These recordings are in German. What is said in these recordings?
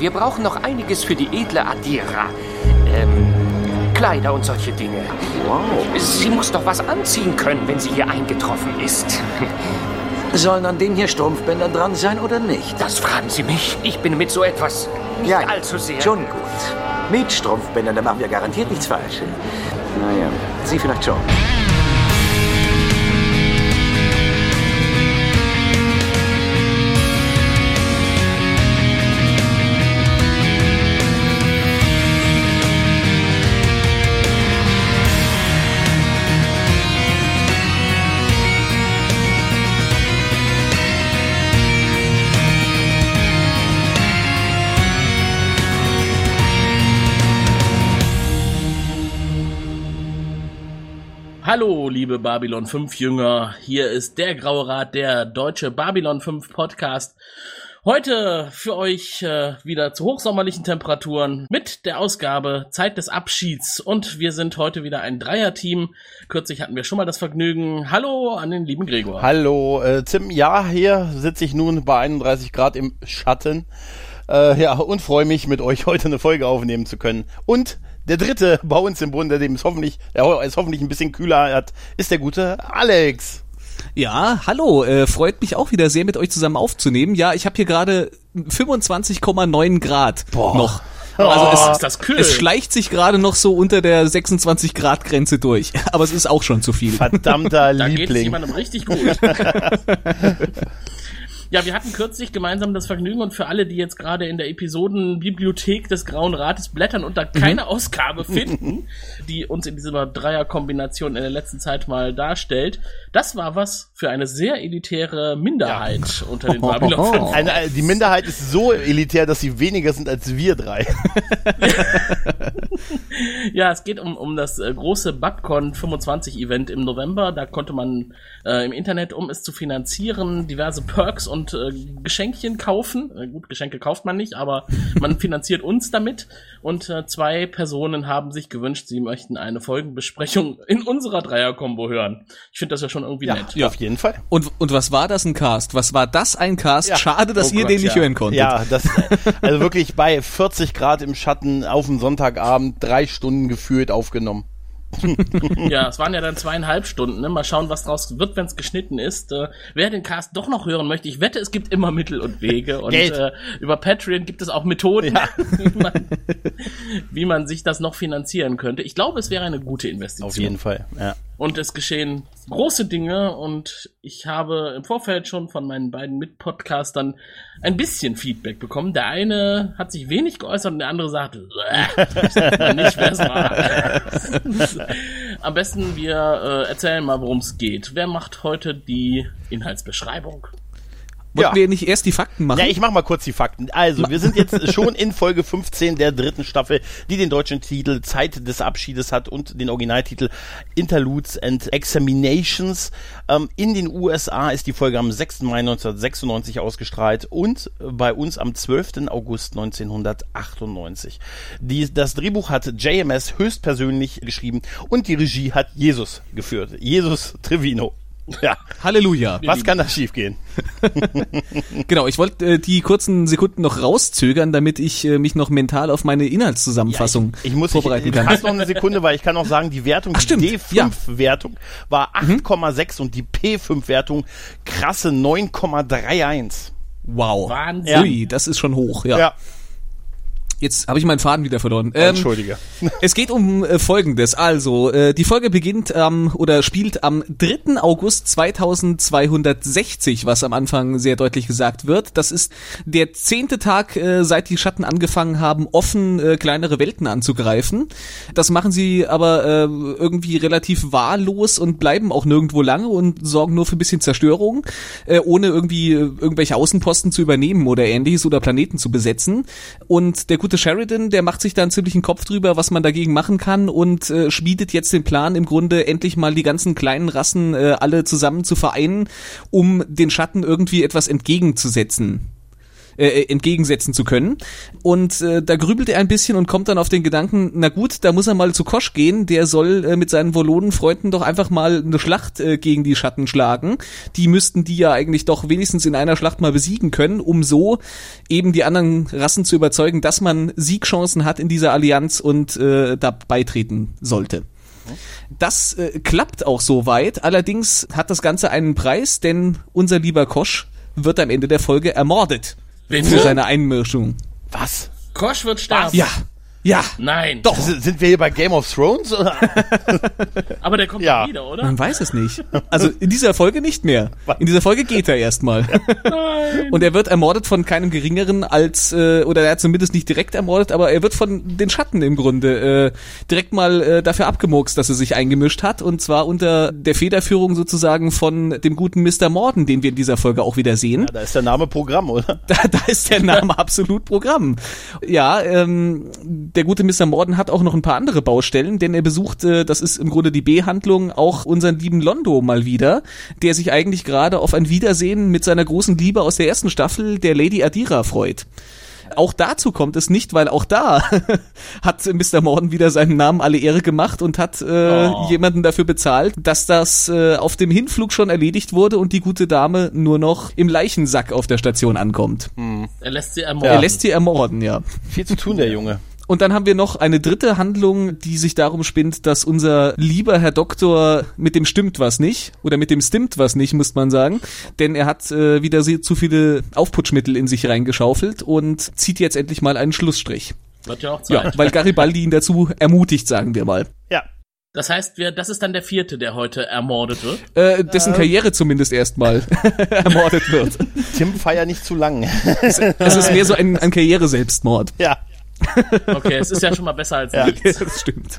Wir brauchen noch einiges für die edle Adira. Ähm, Kleider und solche Dinge. Wow. Sie muss doch was anziehen können, wenn sie hier eingetroffen ist. Sollen an den hier Strumpfbänder dran sein oder nicht? Das fragen Sie mich. Ich bin mit so etwas nicht ja, allzu sehr. Schon gut. Mit Strumpfbändern, da machen wir garantiert nichts falsch. Naja, Sie vielleicht schon. Liebe Babylon 5 Jünger. Hier ist der Graue Rat, der deutsche Babylon 5 Podcast. Heute für euch äh, wieder zu hochsommerlichen Temperaturen mit der Ausgabe Zeit des Abschieds. Und wir sind heute wieder ein Dreierteam. Kürzlich hatten wir schon mal das Vergnügen. Hallo an den lieben Gregor. Hallo, äh, Tim. Ja, hier sitze ich nun bei 31 Grad im Schatten. Äh, ja, und freue mich, mit euch heute eine Folge aufnehmen zu können. Und der dritte bei uns im Bunde, dem es hoffentlich, der es hoffentlich ein bisschen kühler hat, ist der gute Alex. Ja, hallo, äh, freut mich auch wieder sehr mit euch zusammen aufzunehmen. Ja, ich habe hier gerade 25,9 Grad Boah. noch. Also oh, es, ist das kühl. es schleicht sich gerade noch so unter der 26 Grad Grenze durch, aber es ist auch schon zu viel. Verdammter da geht es Liebling. jemandem richtig gut. Ja, wir hatten kürzlich gemeinsam das Vergnügen und für alle, die jetzt gerade in der Episodenbibliothek des Grauen Rates blättern und da keine Ausgabe finden, die uns in dieser Dreierkombination in der letzten Zeit mal darstellt, das war was für eine sehr elitäre Minderheit unter den Babylon 5. Eine, die Minderheit ist so elitär, dass sie weniger sind als wir drei. Ja, es geht um, um das äh, große BabCon 25 Event im November. Da konnte man äh, im Internet, um es zu finanzieren, diverse Perks und äh, Geschenkchen kaufen. Äh, gut, Geschenke kauft man nicht, aber man finanziert uns damit. Und äh, zwei Personen haben sich gewünscht, sie möchten eine Folgenbesprechung in unserer Dreierkombo hören. Ich finde das ja schon irgendwie nett. auf jeden Fall. Und, und was war das ein Cast? Was war das ein Cast? Ja. Schade, dass Oh ihr Gott, den nicht ja. hören konntet. Ja, das, also wirklich bei 40 Grad im Schatten auf dem Sonntagabend drei Stunden gefühlt aufgenommen. Ja, es waren ja dann zweieinhalb Stunden. Ne? Mal schauen, was draus wird, wenn es geschnitten ist. Äh, wer den Cast doch noch hören möchte, ich wette, es gibt immer Mittel und Wege. Und Geld. äh, über Patreon gibt es auch Methoden, wie, man, wie man sich das noch finanzieren könnte. Ich glaube, es wäre eine gute Investition. Auf jeden Fall, ja. Und es geschehen große Dinge und ich habe im Vorfeld schon von meinen beiden Mitpodcastern ein bisschen Feedback bekommen. Der eine hat sich wenig geäußert und der andere sagte, "Bäh, ich sag mal nicht, wer es war. Am besten wir äh, erzählen mal, worum es geht. Wer macht heute die Inhaltsbeschreibung? Wollten Ja. wir nicht erst die Fakten machen? Ja, ich mach mal kurz die Fakten. Also, wir sind jetzt schon in Folge 15 der dritten Staffel, die den deutschen Titel Zeit des Abschiedes hat und den Originaltitel Interludes and Examinations. Ähm, in den USA ist die Folge am 6. Mai 1996 ausgestrahlt und bei uns am 12. August 1998. Die, das Drehbuch hat JMS höchstpersönlich geschrieben und die Regie hat Jesus geführt. Jesus Trevino. Ja, Halleluja. was kann da schiefgehen? Genau, ich wollte äh, die kurzen Sekunden noch rauszögern, damit ich äh, mich noch mental auf meine Inhaltszusammenfassung Ich muss vorbereiten ich, kann. fast noch eine Sekunde, weil ich kann auch sagen, die Wertung, Ach, die ja. Mhm. D5-Wertung war 8,6 und die P5-Wertung krasse 9,31. Wow. Wahnsinn. Ui, das ist schon hoch, ja. Ja, Jetzt habe ich meinen Faden wieder verloren. Ähm, Entschuldige. Es geht um äh, Folgendes. Also, äh, die Folge beginnt ähm, oder spielt am 3. August 2260, was am Anfang sehr deutlich gesagt wird. Das ist der zehnte Tag, äh, seit die Schatten angefangen haben, offen äh, kleinere Welten anzugreifen. Das machen sie aber äh, irgendwie relativ wahllos und bleiben auch nirgendwo lange und sorgen nur für ein bisschen Zerstörung, äh, ohne irgendwie äh, irgendwelche Außenposten zu übernehmen oder ähnliches oder Planeten zu besetzen. Und der gute Sheridan, der macht sich da einen ziemlichen Kopf drüber, was man dagegen machen kann und äh, schmiedet jetzt den Plan, im Grunde endlich mal die ganzen kleinen Rassen äh, alle zusammen zu vereinen, um den Schatten irgendwie etwas entgegenzusetzen. Äh, entgegensetzen zu können. Und äh, da grübelt er ein bisschen und kommt dann auf den Gedanken, na gut, da muss er mal zu Kosch gehen, der soll äh, mit seinen Volonen-Freunden doch einfach mal eine Schlacht äh, gegen die Schatten schlagen. Die müssten die ja eigentlich doch wenigstens in einer Schlacht mal besiegen können, um so eben die anderen Rassen zu überzeugen, dass man Siegchancen hat in dieser Allianz und äh, da beitreten sollte. Das äh, klappt auch soweit. Allerdings hat das Ganze einen Preis, denn unser lieber Kosch wird am Ende der Folge ermordet Wen für seine Einmischung. Was? Kosch wird sterben. Ja, ja. Nein. Doch. Sind wir hier bei Game of Thrones? Oder? Aber der kommt Ja. ja. wieder, oder? Man weiß es nicht. Also in dieser Folge nicht mehr. In dieser Folge geht er erstmal. Und er wird ermordet von keinem geringeren als, äh, oder er hat zumindest nicht direkt ermordet, aber er wird von den Schatten im Grunde äh, direkt mal äh, dafür abgemurkst, dass er sich eingemischt hat. Und zwar unter der Federführung sozusagen von dem guten Mr. Morden, den wir in dieser Folge auch wieder sehen. Da ist der Name Programm, oder? Da, da ist der Name absolut Programm. Ja, ähm, der gute Mr. Morden hat auch noch ein paar andere Baustellen, denn er besucht, äh, das ist im Grunde die B-Handlung, auch unseren lieben Londo mal wieder, der sich eigentlich gerade auf ein Wiedersehen mit seiner großen Liebe aus der ersten Staffel, der Lady Adira, freut. Auch dazu kommt es nicht, weil auch da hat Mr. Morden wieder seinen Namen alle Ehre gemacht und hat äh, Oh. jemanden dafür bezahlt, dass das äh, auf dem Hinflug schon erledigt wurde und die gute Dame nur noch im Leichensack auf der Station ankommt. Er lässt sie ermorden. Er lässt sie ermorden, ja. Viel zu tun, der Junge. Und dann haben wir noch eine dritte Handlung, die sich darum spinnt, dass unser lieber Herr Doktor mit dem stimmt was nicht oder mit dem stimmt was nicht, muss man sagen, denn er hat äh, wieder sehr, zu viele Aufputschmittel in sich reingeschaufelt und zieht jetzt endlich mal einen Schlussstrich. Wird ja auch Zeit. Ja, weil Garibaldi ihn dazu ermutigt, sagen wir mal. Ja. Das heißt, wir, das ist dann der vierte, der heute ermordet wird. Äh, dessen Karriere zumindest erstmal ermordet wird. Tim feier nicht zu lang. Es ist mehr so ein, ein Karriere-Selbstmord. ja. Okay, es ist ja schon mal besser als Ja. nichts. Das stimmt.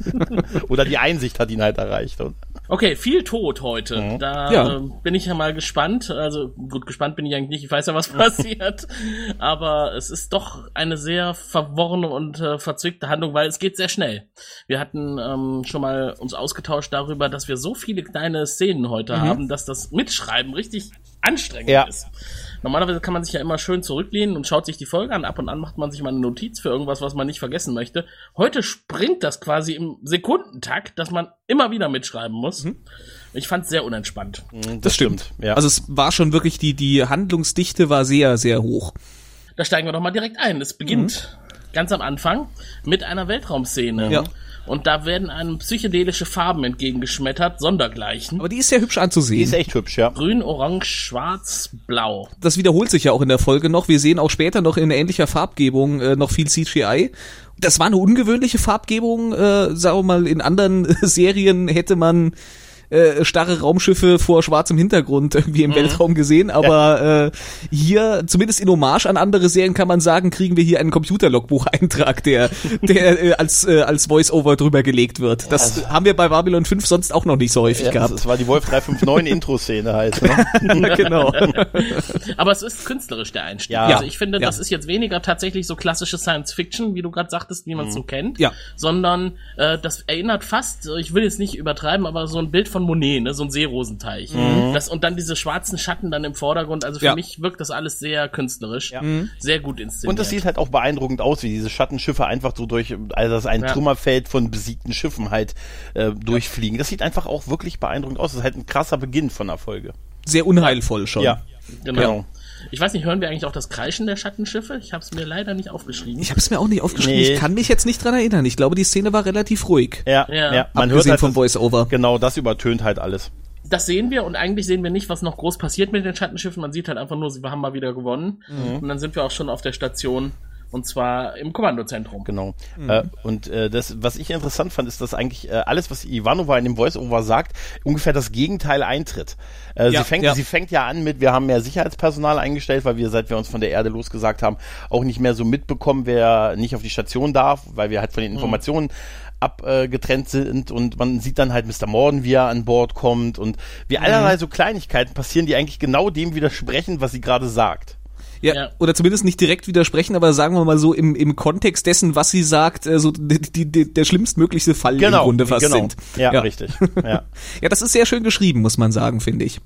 Oder die Einsicht hat ihn halt erreicht. Und Okay, viel Tod heute. Da Ja. äh, bin ich ja mal gespannt. Also gut, gespannt bin ich eigentlich nicht. Ich weiß ja, was passiert. Aber es ist doch eine sehr verworrene und äh, verzwickte Handlung, weil es geht sehr schnell. Wir hatten ähm, schon mal uns ausgetauscht darüber, dass wir so viele kleine Szenen heute haben, dass das Mitschreiben richtig anstrengend Ja. ist. Normalerweise kann man sich ja immer schön zurücklehnen und schaut sich die Folge an. Ab und an macht man sich mal eine Notiz für irgendwas, was man nicht vergessen möchte. Heute springt das quasi im Sekundentakt, dass man immer wieder mitschreiben muss. Ich fand es sehr unentspannt. das, Ja. Also es war schon wirklich, die, die Handlungsdichte war sehr, sehr hoch. Da steigen wir doch mal direkt ein. Es beginnt ganz am Anfang mit einer Weltraumszene. Ja. Und da werden einem psychedelische Farben entgegengeschmettert, sondergleichen. Aber die ist sehr hübsch die anzusehen. ist echt hübsch, ja. Grün, Orange, Schwarz, Blau. das wiederholt sich ja auch in der Folge noch. Wir sehen auch später noch in ähnlicher Farbgebung äh, noch viel CGI. Das war eine ungewöhnliche Farbgebung. Äh, sagen wir mal, in anderen Serien hätte man äh, starre Raumschiffe vor schwarzem Hintergrund irgendwie im Weltraum gesehen, aber äh, hier, zumindest in Hommage an andere Serien, kann man sagen, kriegen wir hier einen Computerlogbucheintrag, der, der äh, als, äh, als Voice-Over drüber gelegt wird. Das haben wir bei Babylon 5 sonst auch noch nicht so häufig ja gehabt. das war die Wolf 359 Intro-Szene halt. Ne? genau. Aber es ist künstlerisch der Einstieg. Ja. Also ich finde, Ja. das ist jetzt weniger tatsächlich so klassische Science Fiction, wie du gerade sagtest, wie man es so kennt, Ja. sondern äh, das erinnert fast, ich will jetzt nicht übertreiben, aber so ein Bild von Monet, ne, so ein Seerosenteich. Das und dann diese schwarzen Schatten dann im Vordergrund. Also für Ja. mich wirkt das alles sehr künstlerisch, sehr gut inszeniert. Und das sieht halt auch beeindruckend aus, wie diese Schattenschiffe einfach so durch, also das ein Ja. Trümmerfeld von besiegten Schiffen halt äh, durchfliegen. Das sieht einfach auch wirklich beeindruckend aus. Das ist halt ein krasser Beginn von der Folge. Sehr unheilvoll schon. Ja. genau. genau. Ich weiß nicht, hören wir eigentlich auch das Kreischen der Schattenschiffe? Ich habe es mir leider nicht aufgeschrieben. Ich habe es mir auch nicht aufgeschrieben. Nee. Ich kann mich jetzt nicht dran erinnern. Ich glaube, die Szene war relativ ruhig. Ja, Ja. ja. Man hört halt vom Voice-Over. Genau, das übertönt halt alles. das sehen wir und eigentlich sehen wir nicht, was noch groß passiert mit den Schattenschiffen. Man sieht halt einfach nur, sie haben mal wieder gewonnen. Und dann sind wir auch schon auf der Station und zwar im Kommandozentrum. Genau. Äh, und äh, das, was ich interessant fand, ist, dass eigentlich äh, alles, was Ivanova in dem Voice-Over sagt, ungefähr das Gegenteil eintritt. Äh, Ja, sie, fängt, ja. sie fängt ja an mit, wir haben mehr Sicherheitspersonal eingestellt, weil wir, seit wir uns von der Erde losgesagt haben, auch nicht mehr so mitbekommen, wer nicht auf die Station darf, weil wir halt von den Informationen abgetrennt sind und man sieht dann halt Mr. Morden, wie er an Bord kommt und wie allerlei so Kleinigkeiten passieren, die eigentlich genau dem widersprechen, was sie gerade sagt. Ja, Ja. Oder zumindest nicht direkt widersprechen, aber sagen wir mal so im, im Kontext dessen, was sie sagt, äh, so die, die, die, der schlimmstmöglichste Fall im Grunde fast genau. sind. Ja, richtig. Ja. Ja, das ist sehr schön geschrieben, muss man sagen, finde ich.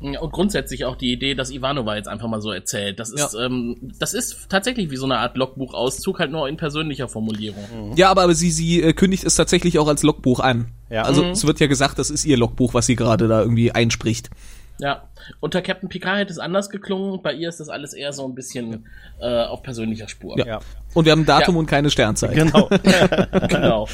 Ja, Und grundsätzlich auch die Idee, dass Ivanova jetzt einfach mal so erzählt. Das ist, ähm, das ist tatsächlich wie so eine Art Logbuchauszug, halt nur in persönlicher Formulierung. Ja, aber, aber sie, sie äh, kündigt es tatsächlich auch als Logbuch an. Ja. Also Mhm. es wird ja gesagt, das ist ihr Logbuch, was sie gerade da irgendwie einspricht. Ja. Unter Captain Picard hätte es anders geklungen. Bei ihr ist das alles eher so ein bisschen äh, auf persönlicher Spur. Ja. Und wir haben ein Datum Ja. und keine Sternzeit. Genau. genau.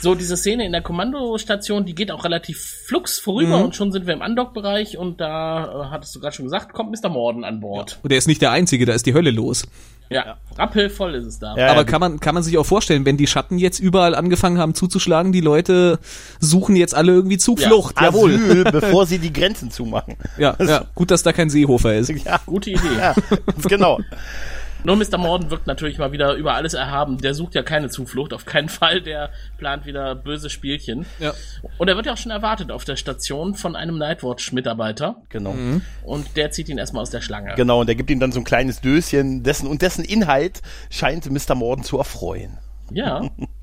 So, diese Szene in der Kommandostation, die geht auch relativ flux vorüber Mhm. und schon sind wir im Undock-Bereich und da, äh, hattest du gerade schon gesagt, kommt Mr. Morden an Bord. Und er ist nicht der Einzige, da ist die Hölle los. Ja, rappelvoll ist es da. Ja, Aber ja, kann man, kann man sich auch vorstellen, wenn die Schatten jetzt überall angefangen haben zuzuschlagen, die Leute suchen jetzt alle irgendwie Zuflucht. Jawohl. Asyl, bevor sie die Grenzen zumachen. Ja, ja, gut, dass da kein Seehofer ist. Ja, Gute Idee. ja, ganz genau. Nur Mr. Morden wirkt natürlich mal wieder über alles erhaben. Der sucht ja keine Zuflucht, auf keinen Fall. Der plant wieder böse Spielchen. Ja. Und er wird ja auch schon erwartet auf der Station von einem Nightwatch-Mitarbeiter. Genau. Und der zieht ihn erstmal aus der Schlange. Genau, und der gibt ihm dann so ein kleines Döschen, dessen und dessen Inhalt scheint Mr. Morden zu erfreuen. Ja.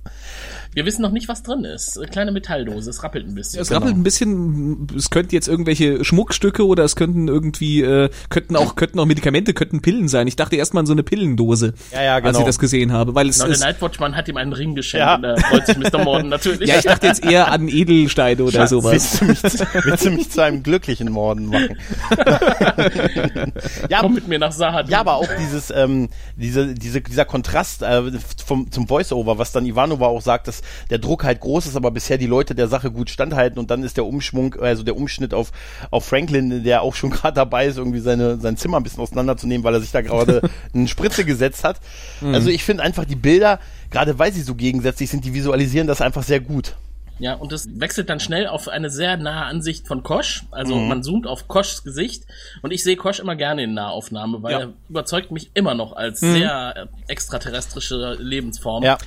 Wir wissen noch nicht, was drin ist. Eine kleine Metalldose, es rappelt ein bisschen. Es rappelt ein bisschen, es könnten jetzt irgendwelche Schmuckstücke oder es könnten irgendwie, äh, könnten auch, könnten auch Medikamente, könnten Pillen sein. Ich dachte erstmal an so eine Pillendose, Ja, ja, als genau. ich das gesehen habe, weil es Genau, der ist, Nightwatchman hat ihm einen Ring geschenkt Ja. und da freut sich Mr. Morden natürlich. ja, ich dachte jetzt eher an Edelsteine oder sowas. Willst du, mich, willst du mich zu einem glücklichen Morden machen? ja, Komm mit mir nach Sahad. ja, aber auch dieses, ähm, diese, diese, dieser Kontrast äh, vom, zum Voice-Over, was dann Ivanova auch sagt, dass der Druck halt groß ist, aber bisher die Leute der Sache gut standhalten und dann ist der Umschwung, also der Umschnitt auf, auf Franklin, der auch schon gerade dabei ist, irgendwie seine, sein Zimmer ein bisschen auseinanderzunehmen, weil er sich da gerade eine Spritze gesetzt hat. Also ich finde einfach die Bilder, gerade weil sie so gegensätzlich sind, die visualisieren das einfach sehr gut. Ja, und es wechselt dann schnell auf eine sehr nahe Ansicht von Kosch. Also Mhm. man zoomt auf Koschs Gesicht und ich sehe Kosch immer gerne in Nahaufnahme, weil Ja. er überzeugt mich immer noch als Mhm. sehr äh, extraterrestrische Lebensform. Ja.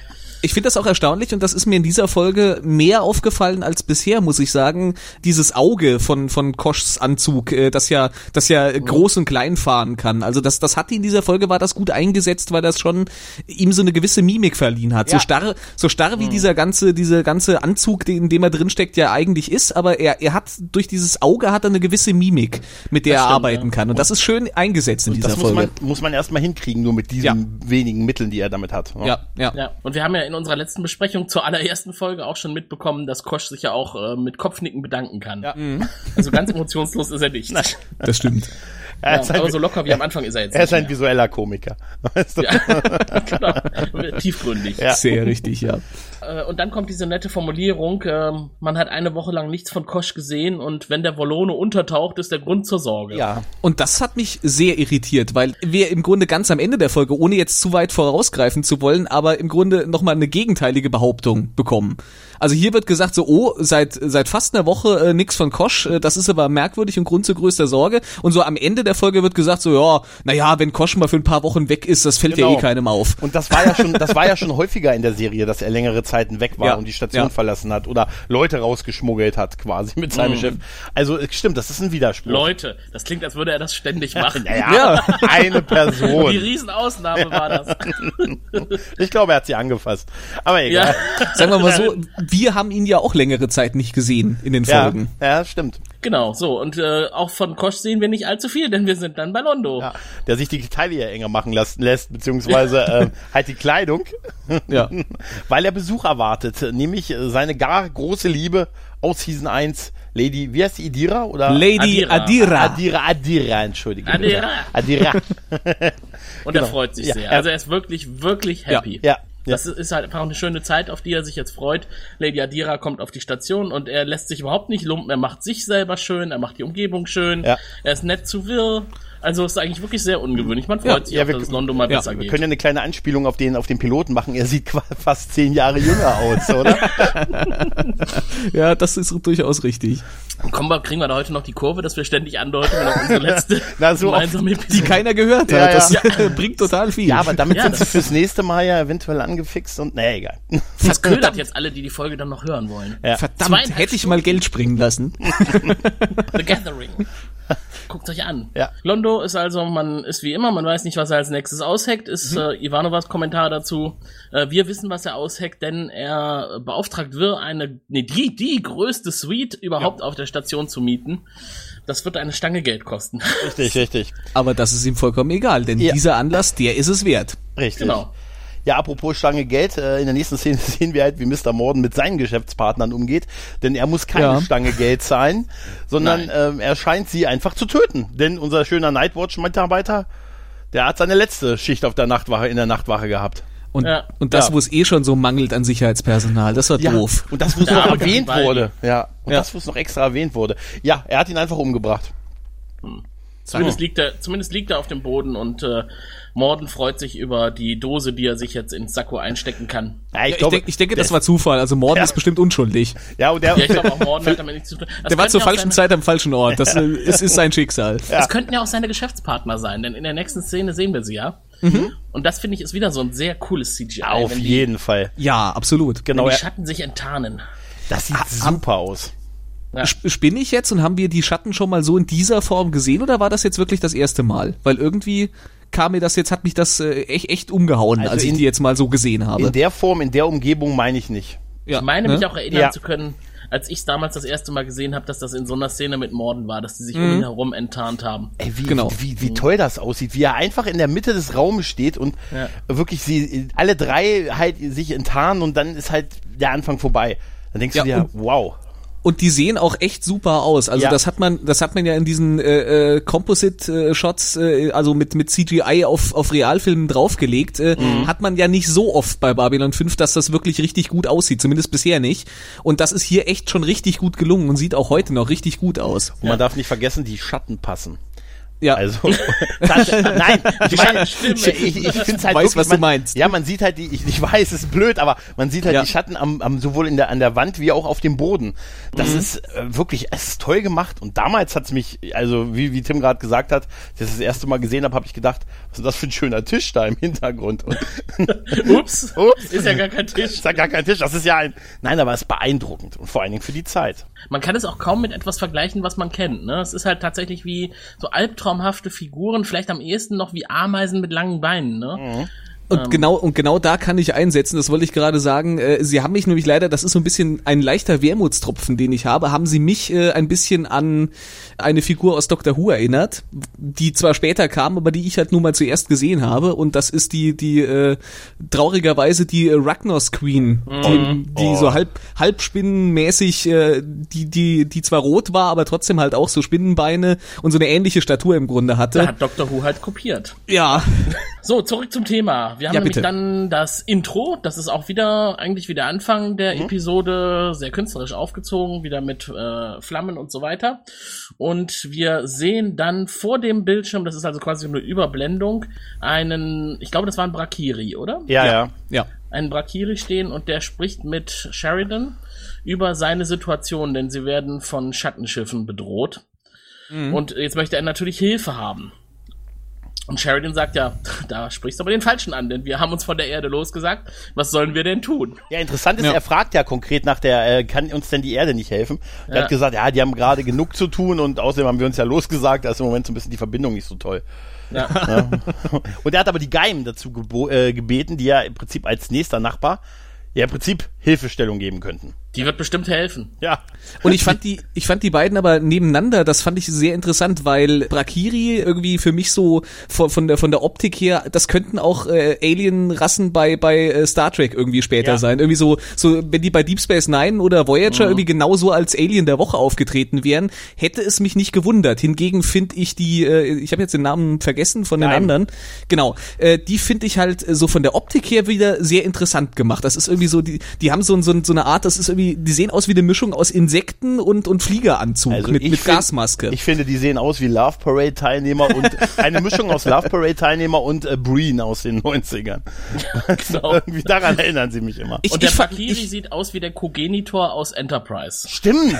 Ich finde das auch erstaunlich und das ist mir in dieser Folge mehr aufgefallen als bisher, muss ich sagen. Dieses Auge von von Koschs Anzug, äh, das ja das ja groß und klein fahren kann. Also das das hat in dieser Folge war das gut eingesetzt, weil das schon ihm so eine gewisse Mimik verliehen hat. So Ja. starr so starr wie dieser ganze dieser ganze Anzug, in dem er drin steckt, ja eigentlich ist, aber er er hat durch dieses Auge hat er eine gewisse Mimik, mit der Das er stimmt, arbeiten ja. kann und das ist schön eingesetzt in dieser Das muss Folge. man, muss man erstmal hinkriegen, nur mit diesen Ja. wenigen Mitteln, die er damit hat. ja, ja. Ja, und wir haben ja in unserer letzten Besprechung zur allerersten Folge auch schon mitbekommen, dass Kosch sich ja auch äh, mit Kopfnicken bedanken kann. Ja. Also ganz emotionslos ist er nicht. Das stimmt. Er, Ja, ist ein, aber so locker wie am Anfang ist er jetzt er ist ein visueller Komiker. Weißt du? mehr. genau. Tiefgründig. Ja. Sehr richtig, ja. Äh, Und dann kommt diese nette Formulierung, ähm, man hat eine Woche lang nichts von Kosch gesehen und wenn der Wollone untertaucht, ist der Grund zur Sorge. ja. Und das hat mich sehr irritiert, weil wir im Grunde ganz am Ende der Folge, ohne jetzt zu weit vorausgreifen zu wollen, aber im Grunde nochmal eine gegenteilige Behauptung bekommen. Also hier wird gesagt so, oh, seit, seit fast einer Woche äh, nix von Kosch, äh, das ist aber merkwürdig und Grund zu größter Sorge. Und so am Ende der Folge wird gesagt so, ja, naja, wenn Kosch mal für ein paar Wochen weg ist, das fällt ja Genau. eh keinem auf. Und das war ja schon, das war ja schon häufiger in der Serie, dass er längere Zeiten weg war Ja. und die Station Ja. verlassen hat oder Leute rausgeschmuggelt hat, quasi mit seinem Chef. Also es stimmt, das ist ein Widerspruch. Leute, das klingt, als würde er das ständig machen. Naja, Ja. eine Die Person. Riesenausnahme war das. Ich glaube, er hat sie angefasst. Aber egal. ja, Sagen wir mal so, wir haben ihn ja auch längere Zeit nicht gesehen in den Ja, Folgen. ja, stimmt. Genau, so. Und äh, auch von Kosch sehen wir nicht allzu viel, denn wir sind dann bei Londo. Ja, der sich die Teile ja enger machen lassen lässt, beziehungsweise äh, halt die Kleidung, Ja. weil er Besuch erwartet, nämlich äh, seine gar große Liebe aus Season 1, Lady, wie heißt die, Idira? Oder? Lady Adira. Adira. Adira, Adira, entschuldige. Adira. Adira. Und Genau. er freut sich Ja, sehr. Also er ist wirklich, wirklich happy. ja, ja. Das ist halt einfach eine schöne Zeit, auf die er sich jetzt freut. Lady Adira kommt auf die Station und er lässt sich überhaupt nicht lumpen. Er macht sich selber schön, er macht die Umgebung schön. Ja. Er ist nett zu wirr. Also ist eigentlich wirklich sehr ungewöhnlich. Man freut Ja, sich ja, auch, wir- dass es London mal ja, besser Wir geht. können ja eine kleine Anspielung auf den, auf den Piloten machen. Er sieht fast zehn Jahre jünger aus, oder? Ja, das ist durchaus richtig. Kommen wir, kriegen wir da heute noch die Kurve, dass wir ständig andeuten, wenn auch unsere letzte Na, so gemeinsame Die Episode. keiner gehört hat. Ja, ja. Das bringt total viel. ja, aber damit Ja, sind sie das- fürs nächste Mal ja eventuell angefixt und, naja, egal. Das ködert jetzt alle, die die Folge dann noch hören wollen. Ja. Verdammt, Zweieinhalb hätte ich mal Geld springen lassen. The Gathering. Guckt euch an. Ja. Londo ist also, man ist wie immer, man weiß nicht, was er als nächstes ausheckt, ist Mhm. äh, Ivanovas Kommentar dazu. Äh, wir wissen, was er ausheckt, denn er beauftragt wir eine, nee, die, die größte Suite überhaupt auf der Station zu mieten. Das wird eine Stange Geld kosten. Richtig, richtig. Aber das ist ihm vollkommen egal, denn Ja. dieser Anlass, der ist es wert. Richtig. Genau. Ja, apropos Stange Geld, äh, in der nächsten Szene sehen wir halt, wie Mr. Morden mit seinen Geschäftspartnern umgeht, denn er muss keine Ja. Stange Geld zahlen, sondern ähm, er scheint sie einfach zu töten. Denn unser schöner Nightwatch-Mitarbeiter, der hat seine letzte Schicht auf der Nachtwache, in der Nachtwache gehabt. Und, Ja. und das, Ja. wo es eh schon so mangelt an Sicherheitspersonal, das war doof. Und das, wo es Ja, noch erwähnt wurde. Ja. Und Ja. das, wo es noch extra erwähnt wurde. Ja, er hat ihn einfach umgebracht. Zumindest liegt er, zumindest liegt er auf dem Boden und äh, Morden freut sich über die Dose, die er sich jetzt ins Sakko einstecken kann. Ja, ich, Ich, glaube, denk, ich denke, das war Zufall. Also Morden Ja. ist bestimmt unschuldig. Ja, und der, Ja, ich glaube auch Morden hat damit nichts zu tun. Das Der war zur ja falschen seine- Zeit am falschen Ort. Das äh, ist, ist sein Schicksal. Das könnten ja auch seine Geschäftspartner sein, denn in der nächsten Szene sehen wir sie ja. Und das finde ich ist wieder so ein sehr cooles CGI. auf wenn die, jeden Fall. Ja, absolut. Genau, wenn die Schatten sich enttarnen. das sieht super aus. Ja. Sp- Spinne ich jetzt und haben wir die Schatten schon mal so in dieser Form gesehen oder war das jetzt wirklich das erste Mal? Weil irgendwie kam mir das jetzt, hat mich das äh, echt, echt umgehauen, Also als ich in- die jetzt mal so gesehen habe. In der Form, in der Umgebung meine ich nicht. ja, Ich meine ne? mich auch erinnern Ja. zu können, als ich es damals das erste Mal gesehen habe, dass das in so einer Szene mit Morden war, dass die sich Mhm. um ihn herum enttarnt haben. Ey, wie, Genau. wie, wie toll das aussieht, wie er einfach in der Mitte des Raumes steht und Ja. wirklich sie alle drei halt sich enttarnen und dann ist halt der Anfang vorbei. Dann denkst Ja, du dir, und- wow. Und die sehen auch echt super aus. Also Ja. das hat man, das hat man ja in diesen äh, äh, Composite-Shots, äh, also mit mit CGI auf auf Realfilmen draufgelegt, äh, Mhm. hat man ja nicht so oft bei Babylon 5, dass das wirklich richtig gut aussieht. Zumindest bisher nicht. Und das ist hier echt schon richtig gut gelungen und sieht auch heute noch richtig gut aus. Und man darf nicht vergessen, die Schatten passen. Ja, Also, das, nein, ich meine, ich, Stimmen. ich, ich finde es halt Weiß, wirklich, was du man, meinst. Ja, man sieht halt die, ich, ich weiß, es ist blöd, aber man sieht halt Ja. die Schatten am, am sowohl in der an der Wand wie auch auf dem Boden. Das Mhm. ist äh, wirklich, es ist toll gemacht und damals hat's mich, also wie, wie Tim gerade gesagt hat, das das erste Mal gesehen habe, habe ich gedacht, was ist das für ein schöner Tisch da im Hintergrund? Und, Ups, Ups. ist ja gar kein Tisch. ist ja gar kein Tisch, das ist ja ein, nein, aber es ist beeindruckend und vor allen Dingen für die Zeit. Man kann es auch kaum mit etwas vergleichen, was man kennt. Ne? Es ist halt tatsächlich wie so albtraumhafte Figuren, vielleicht am ehesten noch wie Ameisen mit langen Beinen. Ne? Mhm. Und genau, und genau da kann ich einsetzen, das wollte ich gerade sagen. Äh, Sie haben mich nämlich leider, das ist so ein bisschen ein leichter Wermutstropfen, den ich habe, haben Sie mich äh, ein bisschen an eine Figur aus Doctor Who erinnert, die zwar später kam, aber die ich halt nun mal zuerst gesehen habe. Und das ist die, die äh, traurigerweise die äh, Ragnos Queen, die, die so halb, halb spinnenmäßig, äh, die, die, die zwar rot war, aber trotzdem halt auch so Spinnenbeine und so eine ähnliche Statur im Grunde Da hatte. hat Doctor Who halt kopiert. Ja, So, zurück zum Thema. Wir haben Ja, nämlich bitte. dann das Intro. Das ist auch wieder eigentlich wie der Anfang der Mhm. Episode sehr künstlerisch aufgezogen, wieder mit äh, Flammen und so weiter. Und wir sehen dann vor dem Bildschirm, das ist also quasi eine Überblendung, einen, ich glaube, das war ein Brakiri, oder? Ja, ja. ja. einen Brakiri stehen und der spricht mit Sheridan über seine Situation, denn sie werden von Schattenschiffen bedroht. Und jetzt möchte er natürlich Hilfe haben. Und Sheridan sagt ja, da sprichst du aber den Falschen an, denn wir haben uns von der Erde losgesagt. Was sollen wir denn tun? Ja, interessant ist, Ja. er fragt ja konkret nach der, äh, kann uns denn die Erde nicht helfen? Er Ja. hat gesagt, ja, die haben gerade genug zu tun und außerdem haben wir uns ja losgesagt, da ist im Moment so ein bisschen die Verbindung nicht so toll. Ja. Und er hat aber die Geim dazu äh, gebeten, die ja im Prinzip als nächster Nachbar ja im Prinzip Hilfestellung geben könnten. Die wird bestimmt helfen. Ja. Und ich fand die, ich fand die beiden aber nebeneinander, das fand ich sehr interessant, weil Brakiri irgendwie für mich so von, von der von der Optik her, das könnten auch äh, Alien-Rassen bei bei äh, Star Trek irgendwie später Ja. sein. Irgendwie so so wenn die bei Deep Space Nine oder Voyager irgendwie genauso als Alien der Woche aufgetreten wären, hätte es mich nicht gewundert. Hingegen finde ich die, äh, ich habe jetzt den Namen vergessen von den Geim. anderen, genau, äh, die finde ich halt so von der Optik her wieder sehr interessant gemacht. Das ist irgendwie so, die die haben so, so, so eine Art, das ist irgendwie, die sehen aus wie eine Mischung aus Insekten und, und Fliegeranzug mit, mit Also find- Gasmaske. Ich finde, die sehen aus wie Love Parade Teilnehmer und eine Mischung aus Love Parade Teilnehmer und äh, Breen aus den 90ern. Genau. Irgendwie daran erinnern sie mich immer. ich, Und der ich, fa- Brakiri ich, sieht aus wie der Kogenitor aus Enterprise. Stimmt.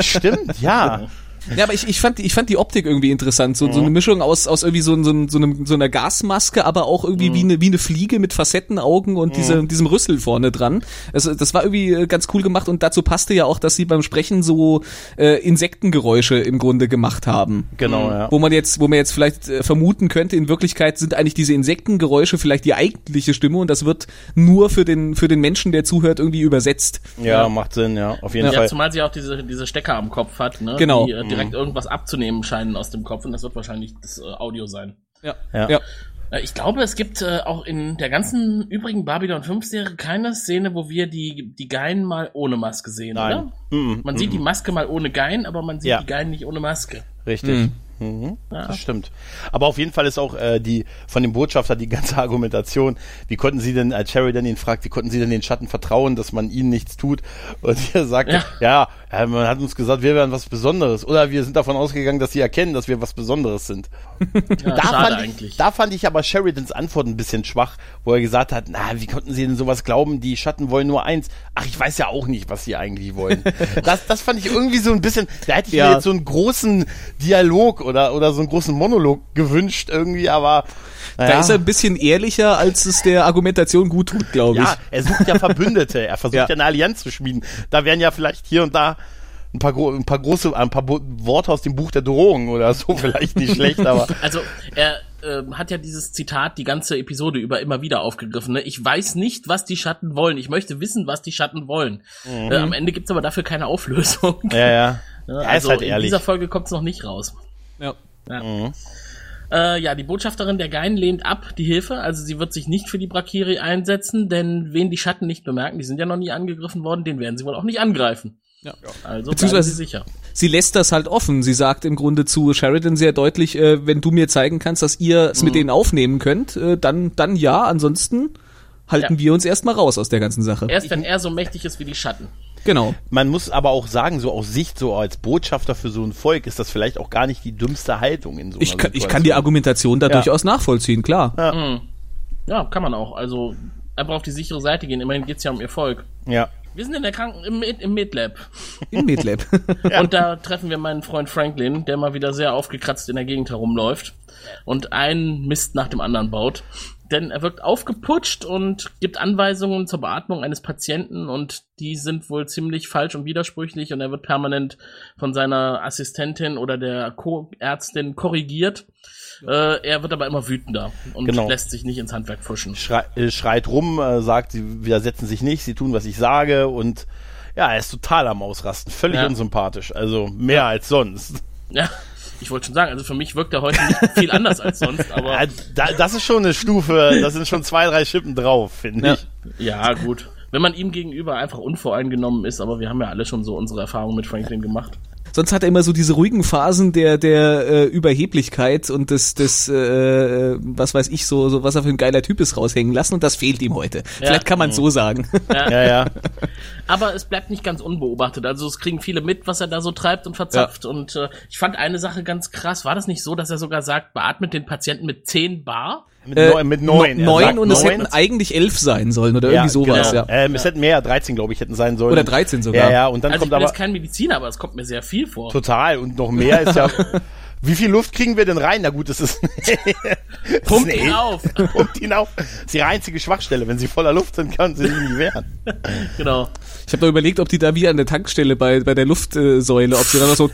Stimmt, ja. Ja, aber ich, ich, fand, die- ich fand die Optik irgendwie interessant. So, so eine Mischung aus, aus irgendwie so, so, so, einem, so einer Gasmaske, aber auch irgendwie wie, eine, wie eine Fliege mit Facettenaugen und diese, diesem Rüssel vorne dran. Also, das war irgendwie äh, ganz cool gemacht und dazu passte ja auch, dass sie beim Sprechen so äh, Insektengeräusche im Grunde gemacht haben. Genau, ja. Wo man jetzt, wo man jetzt vielleicht äh, vermuten könnte, in Wirklichkeit sind eigentlich diese Insektengeräusche vielleicht die eigentliche Stimme und das wird nur für den, für den Menschen, der zuhört, irgendwie übersetzt. Ja, macht Sinn, ja, auf jeden Ja, Fall. zumal sie auch diese, diese Stecker am Kopf hat, ne? Genau. Die äh, direkt irgendwas abzunehmen scheinen aus dem Kopf und das wird wahrscheinlich das äh, Audio sein. Ja. Ja. ja. Äh, Ich glaube, es gibt äh, auch in der ganzen übrigen Babylon 5 Serie keine Szene, wo wir die, die Geilen mal ohne Maske sehen, Nein. oder? Mhm. Man sieht die Maske mal ohne Gein, aber man sieht Ja. die Geilen nicht ohne Maske. Richtig. Mhm. Das stimmt. Aber auf jeden Fall ist auch äh, die von dem Botschafter die ganze Argumentation, wie konnten Sie denn, als Sherry dann ihn fragt, wie konnten Sie denn den Schatten vertrauen, dass man ihnen nichts tut? Und er sagt, ja. Ja. Ja, man hat uns gesagt, wir wären was Besonderes. Oder wir sind davon ausgegangen, dass sie erkennen, dass wir was Besonderes sind. Ja, da, fand. Ich, da fand ich aber Sheridans Antwort ein bisschen schwach, wo er gesagt hat, na, wie konnten Sie denn sowas glauben? Die Schatten wollen nur eins. Ach, ich weiß ja auch nicht, was sie eigentlich wollen. das, das fand ich irgendwie so ein bisschen, da hätte ich Ja. mir jetzt so einen großen Dialog oder, oder so einen großen Monolog gewünscht irgendwie, aber Da naja. ist er ein bisschen ehrlicher, als es der Argumentation gut tut, glaube ich. Ja, er sucht ja Verbündete, er versucht ja. Ja. eine Allianz zu schmieden. Da wären ja vielleicht hier und da ein paar, ein paar große, ein paar Worte aus dem Buch der Drohungen oder so vielleicht nicht schlecht, aber Also er ähm, hat ja dieses Zitat die ganze Episode über immer wieder aufgegriffen. Ne? Ich weiß nicht, was die Schatten wollen. Ich möchte wissen, was die Schatten wollen. Äh, am Ende gibt's aber dafür keine Auflösung. ja, ja. Ja, Er ist also halt in ehrlich. dieser Folge kommt's noch nicht raus. Ja. Ja. Äh, ja, die Botschafterin der Gein lehnt ab die Hilfe, also sie wird sich nicht für die Brakiri einsetzen, denn wen die Schatten nicht bemerken, die sind ja noch nie angegriffen worden, den werden sie wohl auch nicht angreifen. Ja. Also Beziehungsweise- sie sicher. Sie lässt das halt offen. Sie sagt im Grunde zu Sheridan sehr deutlich, äh, wenn du mir zeigen kannst, dass ihr es mit denen aufnehmen könnt, äh, dann, dann ja, ansonsten halten Ja. wir uns erstmal raus aus der ganzen Sache. Erst wenn er so mächtig ist wie die Schatten. Genau. Man muss aber auch sagen, so aus Sicht, so als Botschafter für so ein Volk, ist das vielleicht auch gar nicht die dümmste Haltung in so einer Ich kann, ich Situation. kann die Argumentation da Ja. durchaus nachvollziehen, klar. Ja, kann man auch. Also einfach auf die sichere Seite gehen. Immerhin geht's ja um ihr Volk. Ja. Wir sind in der Kranken im, Med- im Medlab. Im Medlab. Und da treffen wir meinen Freund Franklin, der mal wieder sehr aufgekratzt in der Gegend herumläuft und einen Mist nach dem anderen baut. Denn er wirkt aufgeputscht und gibt Anweisungen zur Beatmung eines Patienten und die sind wohl ziemlich falsch und widersprüchlich und er wird permanent von seiner Assistentin oder der Co-Ärztin korrigiert. Äh, er wird aber immer wütender und Genau. lässt sich nicht ins Handwerk pfuschen. Schrei äh, schreit rum, äh, sagt, sie widersetzen sich nicht, sie tun, was ich sage und ja, er ist total am Ausrasten, völlig Ja. unsympathisch, also mehr als sonst. Ja, ich wollte schon sagen, also für mich wirkt er heute nicht viel anders als sonst, aber Ja, da, das ist schon eine Stufe, das sind schon zwei, drei Schippen drauf, finde Ja. ich. Ja, gut. Wenn man ihm gegenüber einfach unvoreingenommen ist, aber wir haben ja alle schon so unsere Erfahrungen mit Franklin gemacht. Sonst hat er immer so diese ruhigen Phasen der der äh, Überheblichkeit und des des äh, was weiß ich so so was er für ein geiler Typ ist raushängen lassen und das fehlt ihm heute. Vielleicht kann man so sagen. Ja, ja. Aber es bleibt nicht ganz unbeobachtet. Also es kriegen viele mit, was er da so treibt und verzapft. Und äh, ich fand eine Sache ganz krass. War das nicht so, dass er sogar sagt, beatmet den Patienten mit 10 Bar? Mit, Äh, neun, mit neun. Er neun sagt und es neun. hätten eigentlich elf sein sollen oder ja, irgendwie sowas, genau. ja. Ähm, es hätten mehr, 13 glaube ich hätten sein sollen. Oder 13 sogar. Ja, ja, und dann Also ich kommt bin aber jetzt kein Mediziner, aber es kommt mir sehr viel vor. total und noch mehr ist ja Wie viel Luft kriegen wir denn rein? Na gut, das ist Pumpt ihn auf. Pumpt ihn auf. Das ist ihre einzige Schwachstelle. Wenn sie voller Luft sind, können sie sich nicht wehren. genau. Ich habe noch überlegt, ob die da wie an der Tankstelle bei bei der Luftsäule, ob sie dann noch so